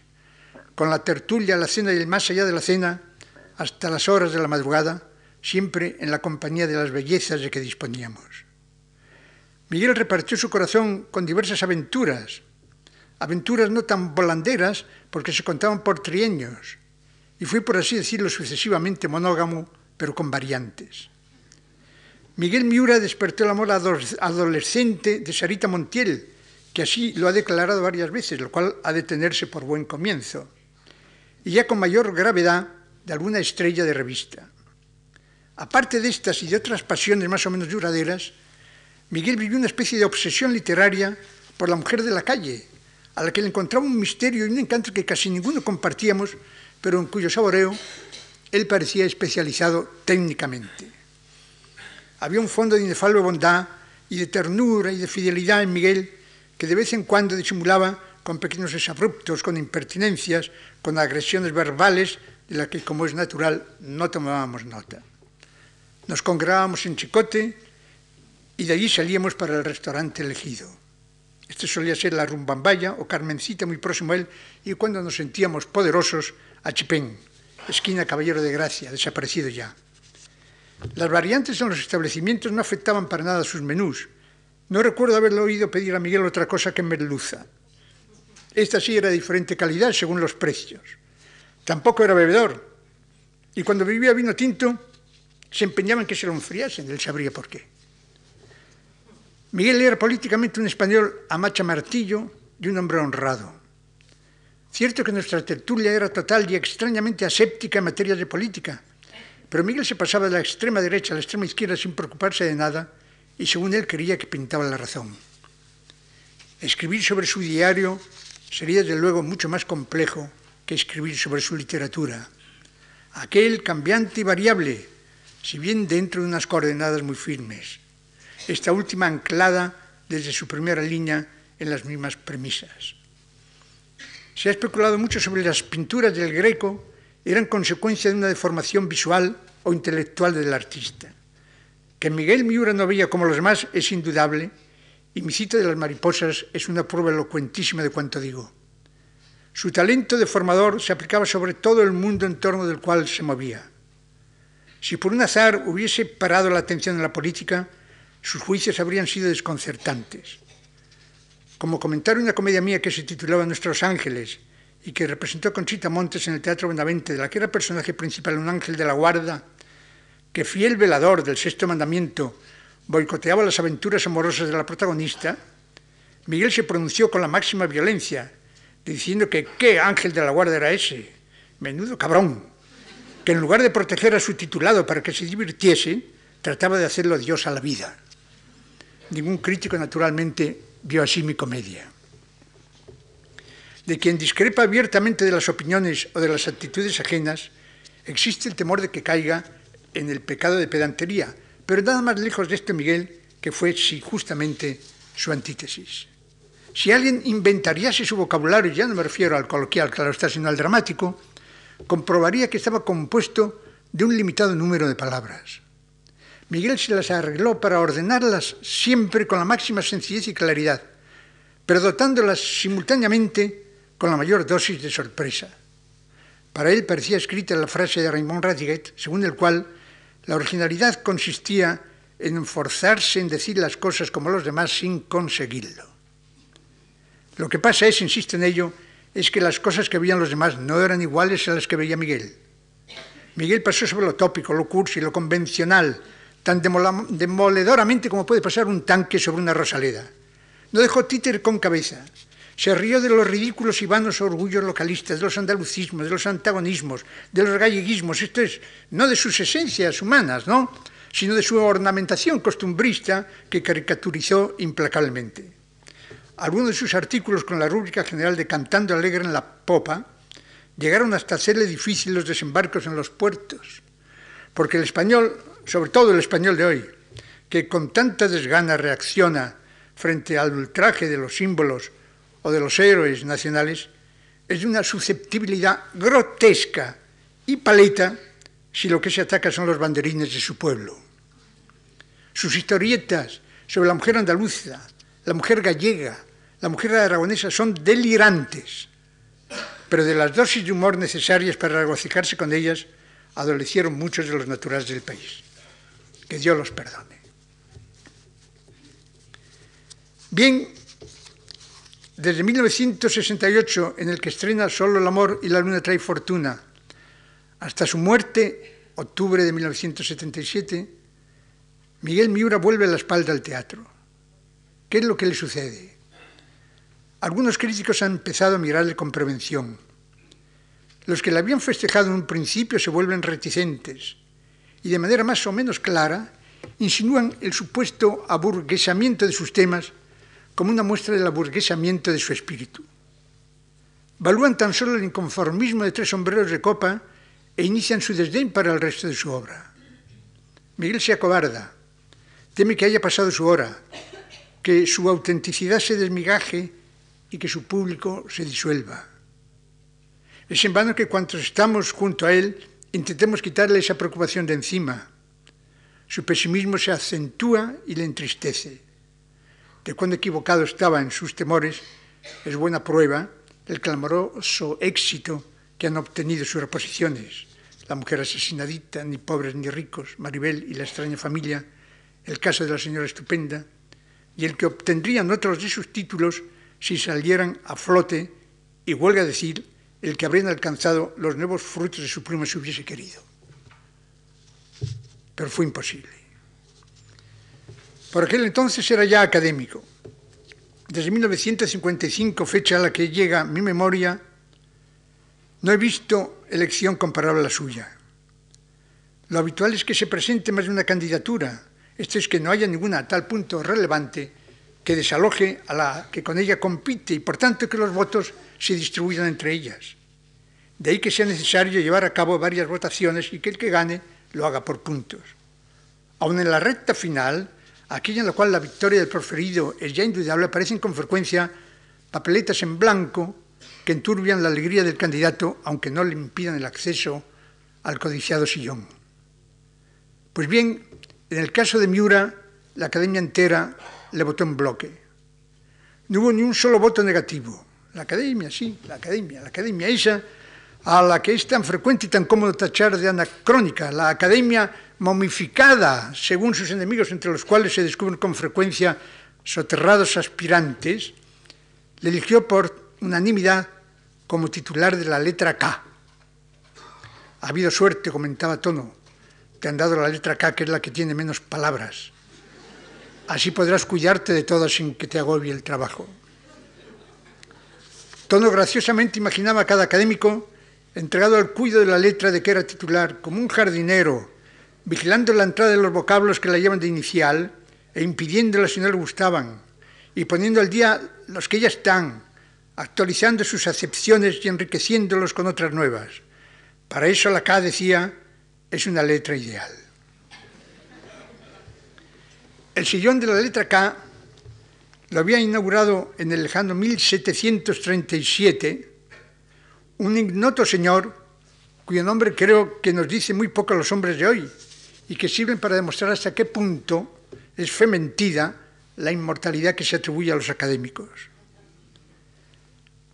con la tertulia, la cena y el más allá de la cena, hasta las horas de la madrugada, siempre en la compañía de las bellezas de que disponíamos. Miguel repartió su corazón con diversas aventuras, aventuras no tan volanderas porque se contaban por trienios, y fui, por así decirlo, sucesivamente monógamo, pero con variantes. Miguel Miura despertó el amor adolescente de Sarita Montiel, que así lo ha declarado varias veces, lo cual ha de tenerse por buen comienzo, y ya con mayor gravedad de alguna estrella de revista. Aparte de estas y de otras pasiones más o menos duraderas, Miguel vivió una especie de obsesión literaria por la mujer de la calle, a la que le encontraba un misterio y un encanto que casi ninguno compartíamos, pero en cuyo saboreo él parecía especializado técnicamente. Había un fondo de inefable bondad y de ternura y de fidelidad en Miguel que de vez en cuando disimulaba con pequeños desabruptos, con impertinencias, con agresiones verbales de las que, como es natural, no tomábamos nota. Nos congregábamos en Chicote y de allí salíamos para el restaurante elegido. Este solía ser la Rumbambaya o Carmencita, muy próximo a él, y cuando nos sentíamos poderosos, a Chipén, esquina Caballero de Gracia, desaparecido ya. Las variantes en los establecimientos no afectaban para nada sus menús. No recuerdo haberle oído pedir a Miguel otra cosa que merluza. Esta sí era de diferente calidad según los precios. Tampoco era bebedor. Y cuando bebía vino tinto, se empeñaba en que se lo enfriasen. Él sabría por qué. Miguel era políticamente un español a macha martillo y un hombre honrado. Cierto que nuestra tertulia era total y extrañamente aséptica en materia de política, pero Miguel se pasaba de la extrema derecha a la extrema izquierda sin preocuparse de nada y según él creía que pintaba la razón. Escribir sobre su diario sería desde luego mucho más complejo que escribir sobre su literatura. Aquel cambiante y variable, si bien dentro de unas coordenadas muy firmes. Esta última anclada desde su primera línea en las mismas premisas. Se ha especulado mucho sobre las pinturas del Greco eran consecuencia de una deformación visual o intelectual del artista. Que Miguel Miura no veía como los demás es indudable, y mi cita de las mariposas es una prueba elocuentísima de cuanto digo. Su talento de formador se aplicaba sobre todo el mundo en torno del cual se movía. Si por un azar hubiese parado la atención en la política, sus juicios habrían sido desconcertantes. Como comentario una comedia mía que se titulaba Nuestros Ángeles, y que representó Conchita Montes en el Teatro Benavente, de la que era personaje principal un ángel de la guarda, que fiel velador del sexto mandamiento boicoteaba las aventuras amorosas de la protagonista, Miguel se pronunció con la máxima violencia, diciendo que qué ángel de la guardia era ese, menudo cabrón, que en lugar de proteger a su titulado para que se divirtiese, trataba de hacerlo Dios a la vida. Ningún crítico, naturalmente, vio así mi comedia. De quien discrepa abiertamente de las opiniones o de las actitudes ajenas, existe el temor de que caiga en el pecado de pedantería, pero nada más lejos de este Miguel, que fue sí, justamente su antítesis. Si alguien inventariase su vocabulario, ya no me refiero al coloquial, claro está, sino al dramático, comprobaría que estaba compuesto de un limitado número de palabras. Miguel se las arregló para ordenarlas siempre con la máxima sencillez y claridad, pero dotándolas simultáneamente con la mayor dosis de sorpresa. Para él parecía escrita la frase de Raymond Radiguet, según el cual la originalidad consistía en forzarse en decir las cosas como los demás sin conseguirlo. Lo que pasa es, insisto en ello, es que las cosas que veían los demás no eran iguales a las que veía Miguel. Miguel pasó sobre lo tópico, lo cursi, lo convencional, tan demoledoramente como puede pasar un tanque sobre una rosaleda. No dejó títer con cabeza. Se rió de los ridículos y vanos orgullos localistas, de los andalucismos, de los antagonismos, de los galleguismos, esto es, no de sus esencias humanas, ¿no? sino de su ornamentación costumbrista que caricaturizó implacablemente. Algunos de sus artículos con la rúbrica general de Cantando alegre en la popa llegaron hasta hacerle difícil los desembarcos en los puertos, porque el español, sobre todo el español de hoy, que con tanta desgana reacciona frente al ultraje de los símbolos o de los héroes nacionales, es de una susceptibilidad grotesca y paleta si lo que se ataca son los banderines de su pueblo. Sus historietas sobre la mujer andaluza, la mujer gallega, la mujer aragonesa son delirantes, pero de las dosis de humor necesarias para regocijarse con ellas, adolecieron muchos de los naturales del país. Que Dios los perdone. Bien, desde 1968, en el que estrena Solo el amor y la luna trae fortuna, hasta su muerte, octubre de 1977, Miguel Miura vuelve la espalda al teatro. ¿Qué es lo que le sucede? Algunos críticos han empezado a mirarle con prevención. Los que le habían festejado en un principio se vuelven reticentes y de manera más o menos clara insinúan el supuesto aburguesamiento de sus temas como una muestra del aburguesamiento de su espíritu. Valúan tan solo el inconformismo de tres sombreros de copa e inician su desdén para el resto de su obra. Miguel se acobarda, teme que haya pasado su hora, que su autenticidad se desmigaje y que su público se disuelva. Es en vano que cuantos estamos junto a él intentemos quitarle esa preocupación de encima. Su pesimismo se acentúa y le entristece. De cuán equivocado estaba en sus temores es buena prueba el clamoroso éxito que han obtenido sus reposiciones. La mujer asesinadita, ni pobres ni ricos, Maribel y la extraña familia, el caso de la señora estupenda, y el que obtendrían otros de sus títulos si salieran a flote, y huelga decir, el que habrían alcanzado los nuevos frutos de su pluma si hubiese querido. Pero fue imposible. Por aquel entonces era ya académico. Desde 1955, fecha a la que llega mi memoria, no he visto elección comparable a la suya. Lo habitual es que se presente más de una candidatura, esto es que no haya ninguna a tal punto relevante que desaloje a la que con ella compite y por tanto que los votos se distribuyan entre ellas. De ahí que sea necesario llevar a cabo varias votaciones y que el que gane lo haga por puntos. Aun en la recta final, aquella en la cual la victoria del proferido es ya indudable, aparecen con frecuencia papeletas en blanco que enturbian la alegría del candidato, aunque no le impidan el acceso al codiciado sillón. Pues bien, en el caso de Miura, la academia entera le votó en bloque. No hubo ni un solo voto negativo. La academia, sí, la academia, la academia esa a la que es tan frecuente y tan cómodo tachar de anacrónica, la academia momificada, según sus enemigos, entre los cuales se descubren con frecuencia soterrados aspirantes, le eligió por unanimidad como titular de la letra K. Ha habido suerte, comentaba Tono, te han dado la letra K, que es la que tiene menos palabras. Así podrás cuidarte de todo sin que te agobie el trabajo. Todo graciosamente imaginaba a cada académico entregado al cuidado de la letra de que era titular, como un jardinero, vigilando la entrada de los vocablos que la llevan de inicial e impidiéndolas si no le gustaban, y poniendo al día los que ya están, actualizando sus acepciones y enriqueciéndolos con otras nuevas. Para eso la K decía, es una letra ideal. El sillón de la letra K lo había inaugurado en el lejano 1737 un ignoto señor cuyo nombre creo que nos dice muy poco a los hombres de hoy y que sirven para demostrar hasta qué punto es fe mentida la inmortalidad que se atribuye a los académicos.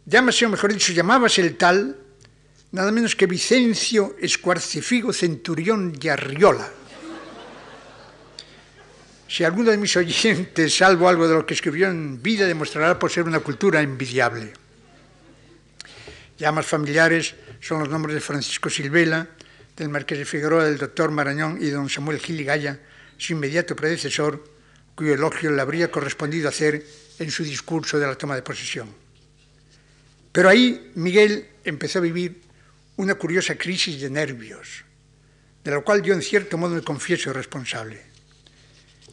Llámase, o mejor dicho, llamábase el tal, nada menos que Vicencio Escuarcefigo Centurión y. Si alguno de mis oyentes, salvo algo de lo que escribió en vida, demostrará por ser una cultura envidiable. Ya más familiares son los nombres de Francisco Silvela, del Marqués de Figueroa, del doctor Marañón y don Samuel Giligaya, su inmediato predecesor, cuyo elogio le habría correspondido hacer en su discurso de la toma de posesión. Pero ahí Miguel empezó a vivir una curiosa crisis de nervios, de la cual yo en cierto modo me confieso responsable.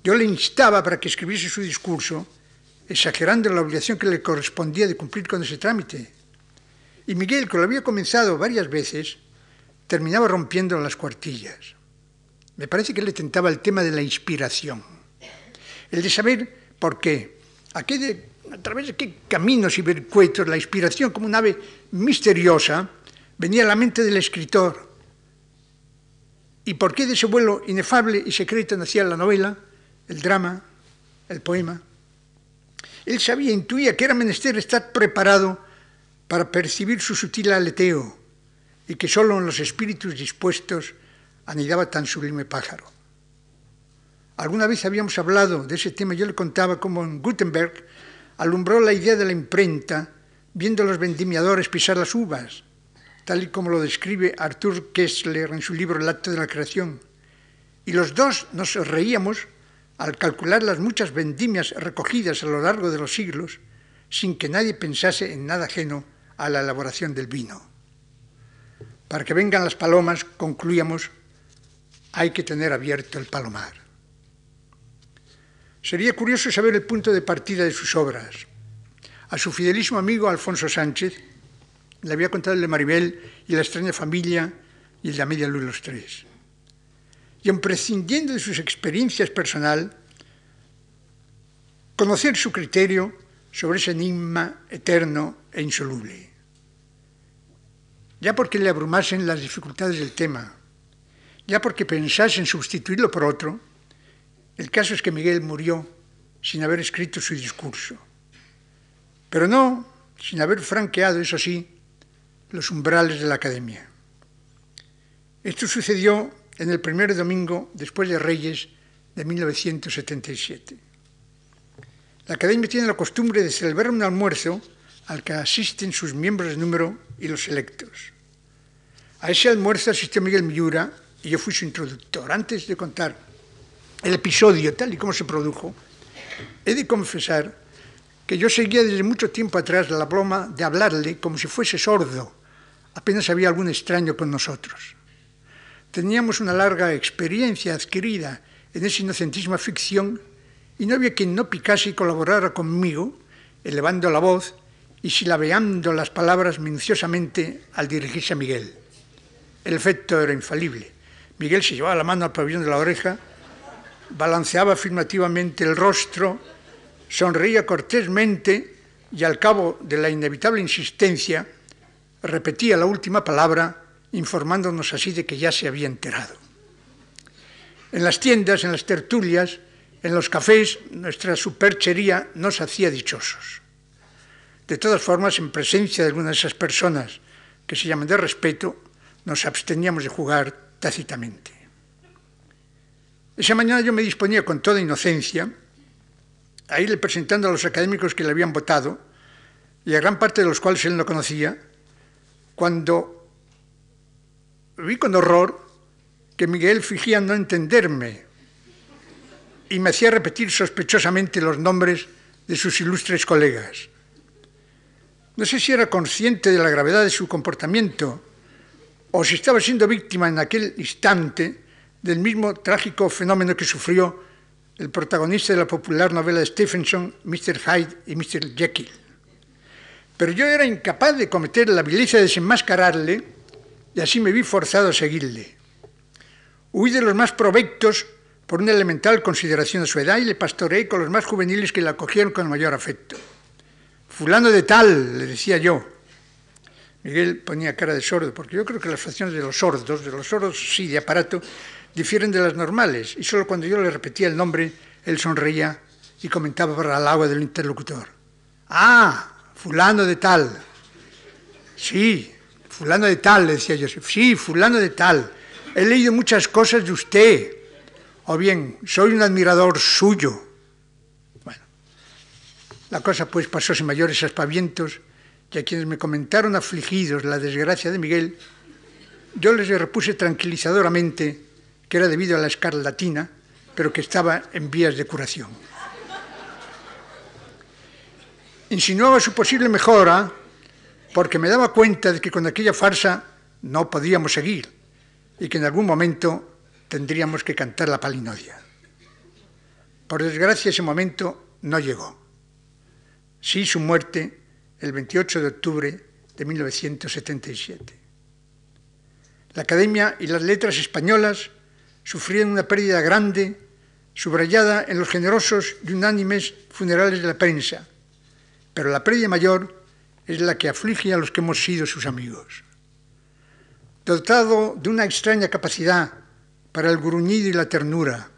Yo le instaba para que escribiese su discurso, exagerando la obligación que le correspondía de cumplir con ese trámite. Y Miguel, que lo había comenzado varias veces, terminaba rompiendo las cuartillas. Me parece que le tentaba el tema de la inspiración, el de saber por qué, a, a través de qué caminos y vericuetos la inspiración, como un ave misteriosa, venía a la mente del escritor, y por qué de ese vuelo inefable y secreto nacía la novela, el drama, el poema. Él sabía, intuía que era menester estar preparado para percibir su sutil aleteo y que sólo en los espíritus dispuestos anidaba tan sublime pájaro. Alguna vez habíamos hablado de ese tema, yo le contaba cómo en Gutenberg alumbró la idea de la imprenta viendo a los vendimiadores pisar las uvas, tal y como lo describe Arthur Kessler en su libro El acto de la creación. Y los dos nos reíamos al calcular las muchas vendimias recogidas a lo largo de los siglos sin que nadie pensase en nada ajeno a la elaboración del vino. Para que vengan las palomas, concluíamos, hay que tener abierto el palomar. Sería curioso saber el punto de partida de sus obras. A su fidelísimo amigo Alfonso Sánchez le había contado el de Maribel y la extraña familia y el de Amelia Luz los tres. Y en prescindiendo de sus experiencias personal, conocer su criterio sobre ese enigma eterno e insoluble. Ya porque le abrumasen las dificultades del tema, ya porque pensase en sustituirlo por otro, el caso es que Miguel murió sin haber escrito su discurso, pero no sin haber franqueado, eso sí, los umbrales de la academia. Esto sucedió en el primer domingo después de Reyes de 1977. La academia tiene la costumbre de celebrar un almuerzo al que asisten sus miembros de número y los electos. A ese almuerzo asistió Miguel Miura y yo fui su introductor. Antes de contar el episodio tal y como se produjo, he de confesar que yo seguía desde mucho tiempo atrás la broma de hablarle como si fuese sordo, apenas había algún extraño con nosotros. Teníamos una larga experiencia adquirida en esa inocentísima ficción y no había quien no picase y colaborara conmigo, elevando la voz y silabeando las palabras minuciosamente al dirigirse a Miguel. El efecto era infalible. Miguel se llevaba la mano al pabellón de la oreja, balanceaba afirmativamente el rostro, sonreía cortésmente y al cabo de la inevitable insistencia repetía la última palabra, informándonos así de que ya se había enterado. En las tiendas, en las tertulias, en los cafés, nuestra superchería nos hacía dichosos. De todas formas, en presencia de algunas de esas personas que se llaman de respeto, nos absteníamos de jugar tácitamente. Esa mañana yo me disponía con toda inocencia a irle presentando a los académicos que le habían votado, y a gran parte de los cuales él no conocía, cuando vi con horror que Miguel fingía no entenderme y me hacía repetir sospechosamente los nombres de sus ilustres colegas. No sé si era consciente de la gravedad de su comportamiento o si estaba siendo víctima en aquel instante del mismo trágico fenómeno que sufrió el protagonista de la popular novela de Stephenson, Mr. Hyde y Mr. Jekyll. Pero yo era incapaz de cometer la vileza de desenmascararle y así me vi forzado a seguirle. Huí de los más provectos por una elemental consideración de su edad y le pastoreé con los más juveniles que la acogieron con mayor afecto. Fulano de tal, le decía yo. Miguel ponía cara de sordo, porque yo creo que las facciones de los sordos, de los sordos sí de aparato, difieren de las normales, y solo cuando yo le repetía el nombre, él sonreía y comentaba para el agua del interlocutor. Ah, fulano de tal. Sí, fulano de tal, le decía yo. Sí, fulano de tal. He leído muchas cosas de usted o bien soy un admirador suyo. Bueno, la cosa pues pasó sin mayores aspavientos y a quienes me comentaron afligidos la desgracia de Miguel, yo les repuse tranquilizadoramente que era debido a la escarlatina, pero que estaba en vías de curación. Insinuaba su posible mejora porque me daba cuenta de que con aquella farsa no podíamos seguir y que en algún momento tendríamos que cantar la palinodia. Por desgracia ese momento no llegó. Sí su muerte el 28 de octubre de 1977. La Academia y las letras españolas sufrieron una pérdida grande, subrayada en los generosos y unánimes funerales de la prensa, pero la pérdida mayor es la que aflige a los que hemos sido sus amigos. Dotado de una extraña capacidad para el gruñido y la ternura.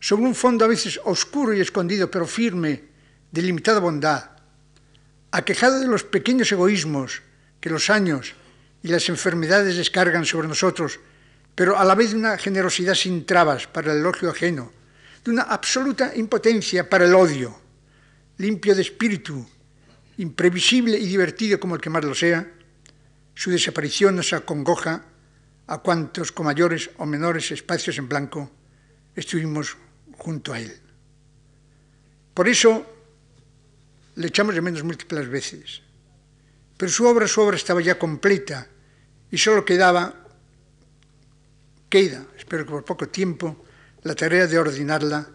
Sobre un fondo a veces oscuro y escondido, pero firme, de limitada bondad, aquejado de los pequeños egoísmos que los años y las enfermedades descargan sobre nosotros, pero a la vez de una generosidad sin trabas para el elogio ajeno, de una absoluta impotencia para el odio, limpio de espíritu, imprevisible y divertido como el que más lo sea, su desaparición nos acongoja a cuantos con mayores o menores espacios en blanco estuvimos junto a él. Por eso le echamos de menos múltiples veces. Pero su obra, su obra estaba ya completa y solo quedaba, queda, espero que por poco tiempo, la tarea de ordenarla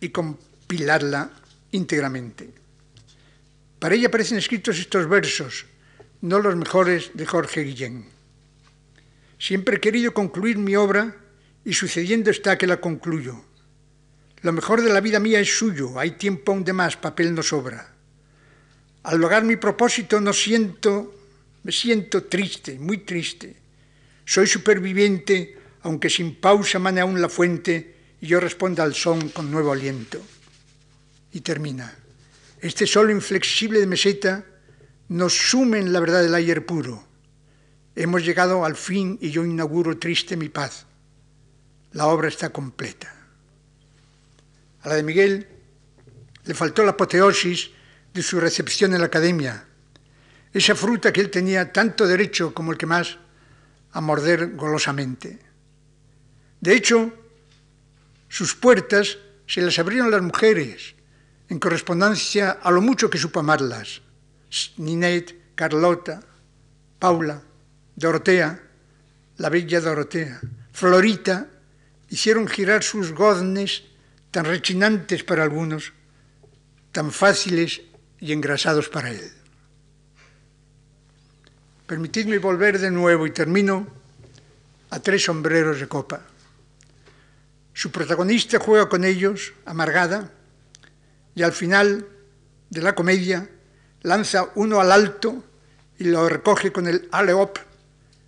y compilarla íntegramente. Para ella aparecen escritos estos versos, no los mejores de Jorge Guillén. Siempre he querido concluir mi obra y sucediendo está que la concluyo. Lo mejor de la vida mía es suyo, hay tiempo aún de más, papel no sobra. Al lograr mi propósito no siento, me siento triste, muy triste. Soy superviviente, aunque sin pausa mane aún la fuente y yo responda al son con nuevo aliento. Y termina. Este sol inflexible de meseta nos sume en la verdad del aire puro Hemos llegado al fin y yo inauguro triste mi paz. La obra está completa. A la de Miguel le faltó la apoteosis de su recepción en la academia, esa fruta que él tenía tanto derecho como el que más a morder golosamente. De hecho, sus puertas se las abrieron las mujeres en correspondencia a lo mucho que supo amarlas. Ninette, Carlota, Paula, Dorotea, la bella Dorotea, Florita, hicieron girar sus goznes tan rechinantes para algunos, tan fáciles y engrasados para él. Permitidme volver de nuevo y termino a tres sombreros de copa. Su protagonista juega con ellos, amargada, y al final de la comedia lanza uno al alto y lo recoge con el aleop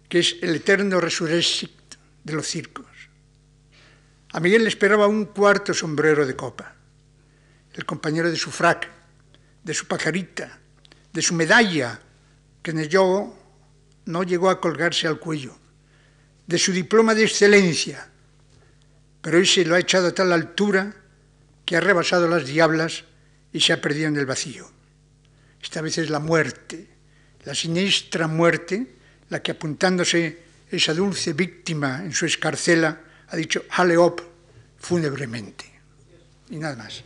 que es el eterno resurrexit de los circos. A Miguel le esperaba un cuarto sombrero de copa, el compañero de su frac, de su pajarita, de su medalla, que en el yogo no llegó a colgarse al cuello, de su diploma de excelencia, pero ese lo ha echado a tal altura que ha rebasado las diablas y se ha perdido en el vacío. Esta vez es la muerte, la siniestra muerte, la que apuntándose esa dulce víctima en su escarcela, ha dicho Hale op fúnebremente. Y nada más.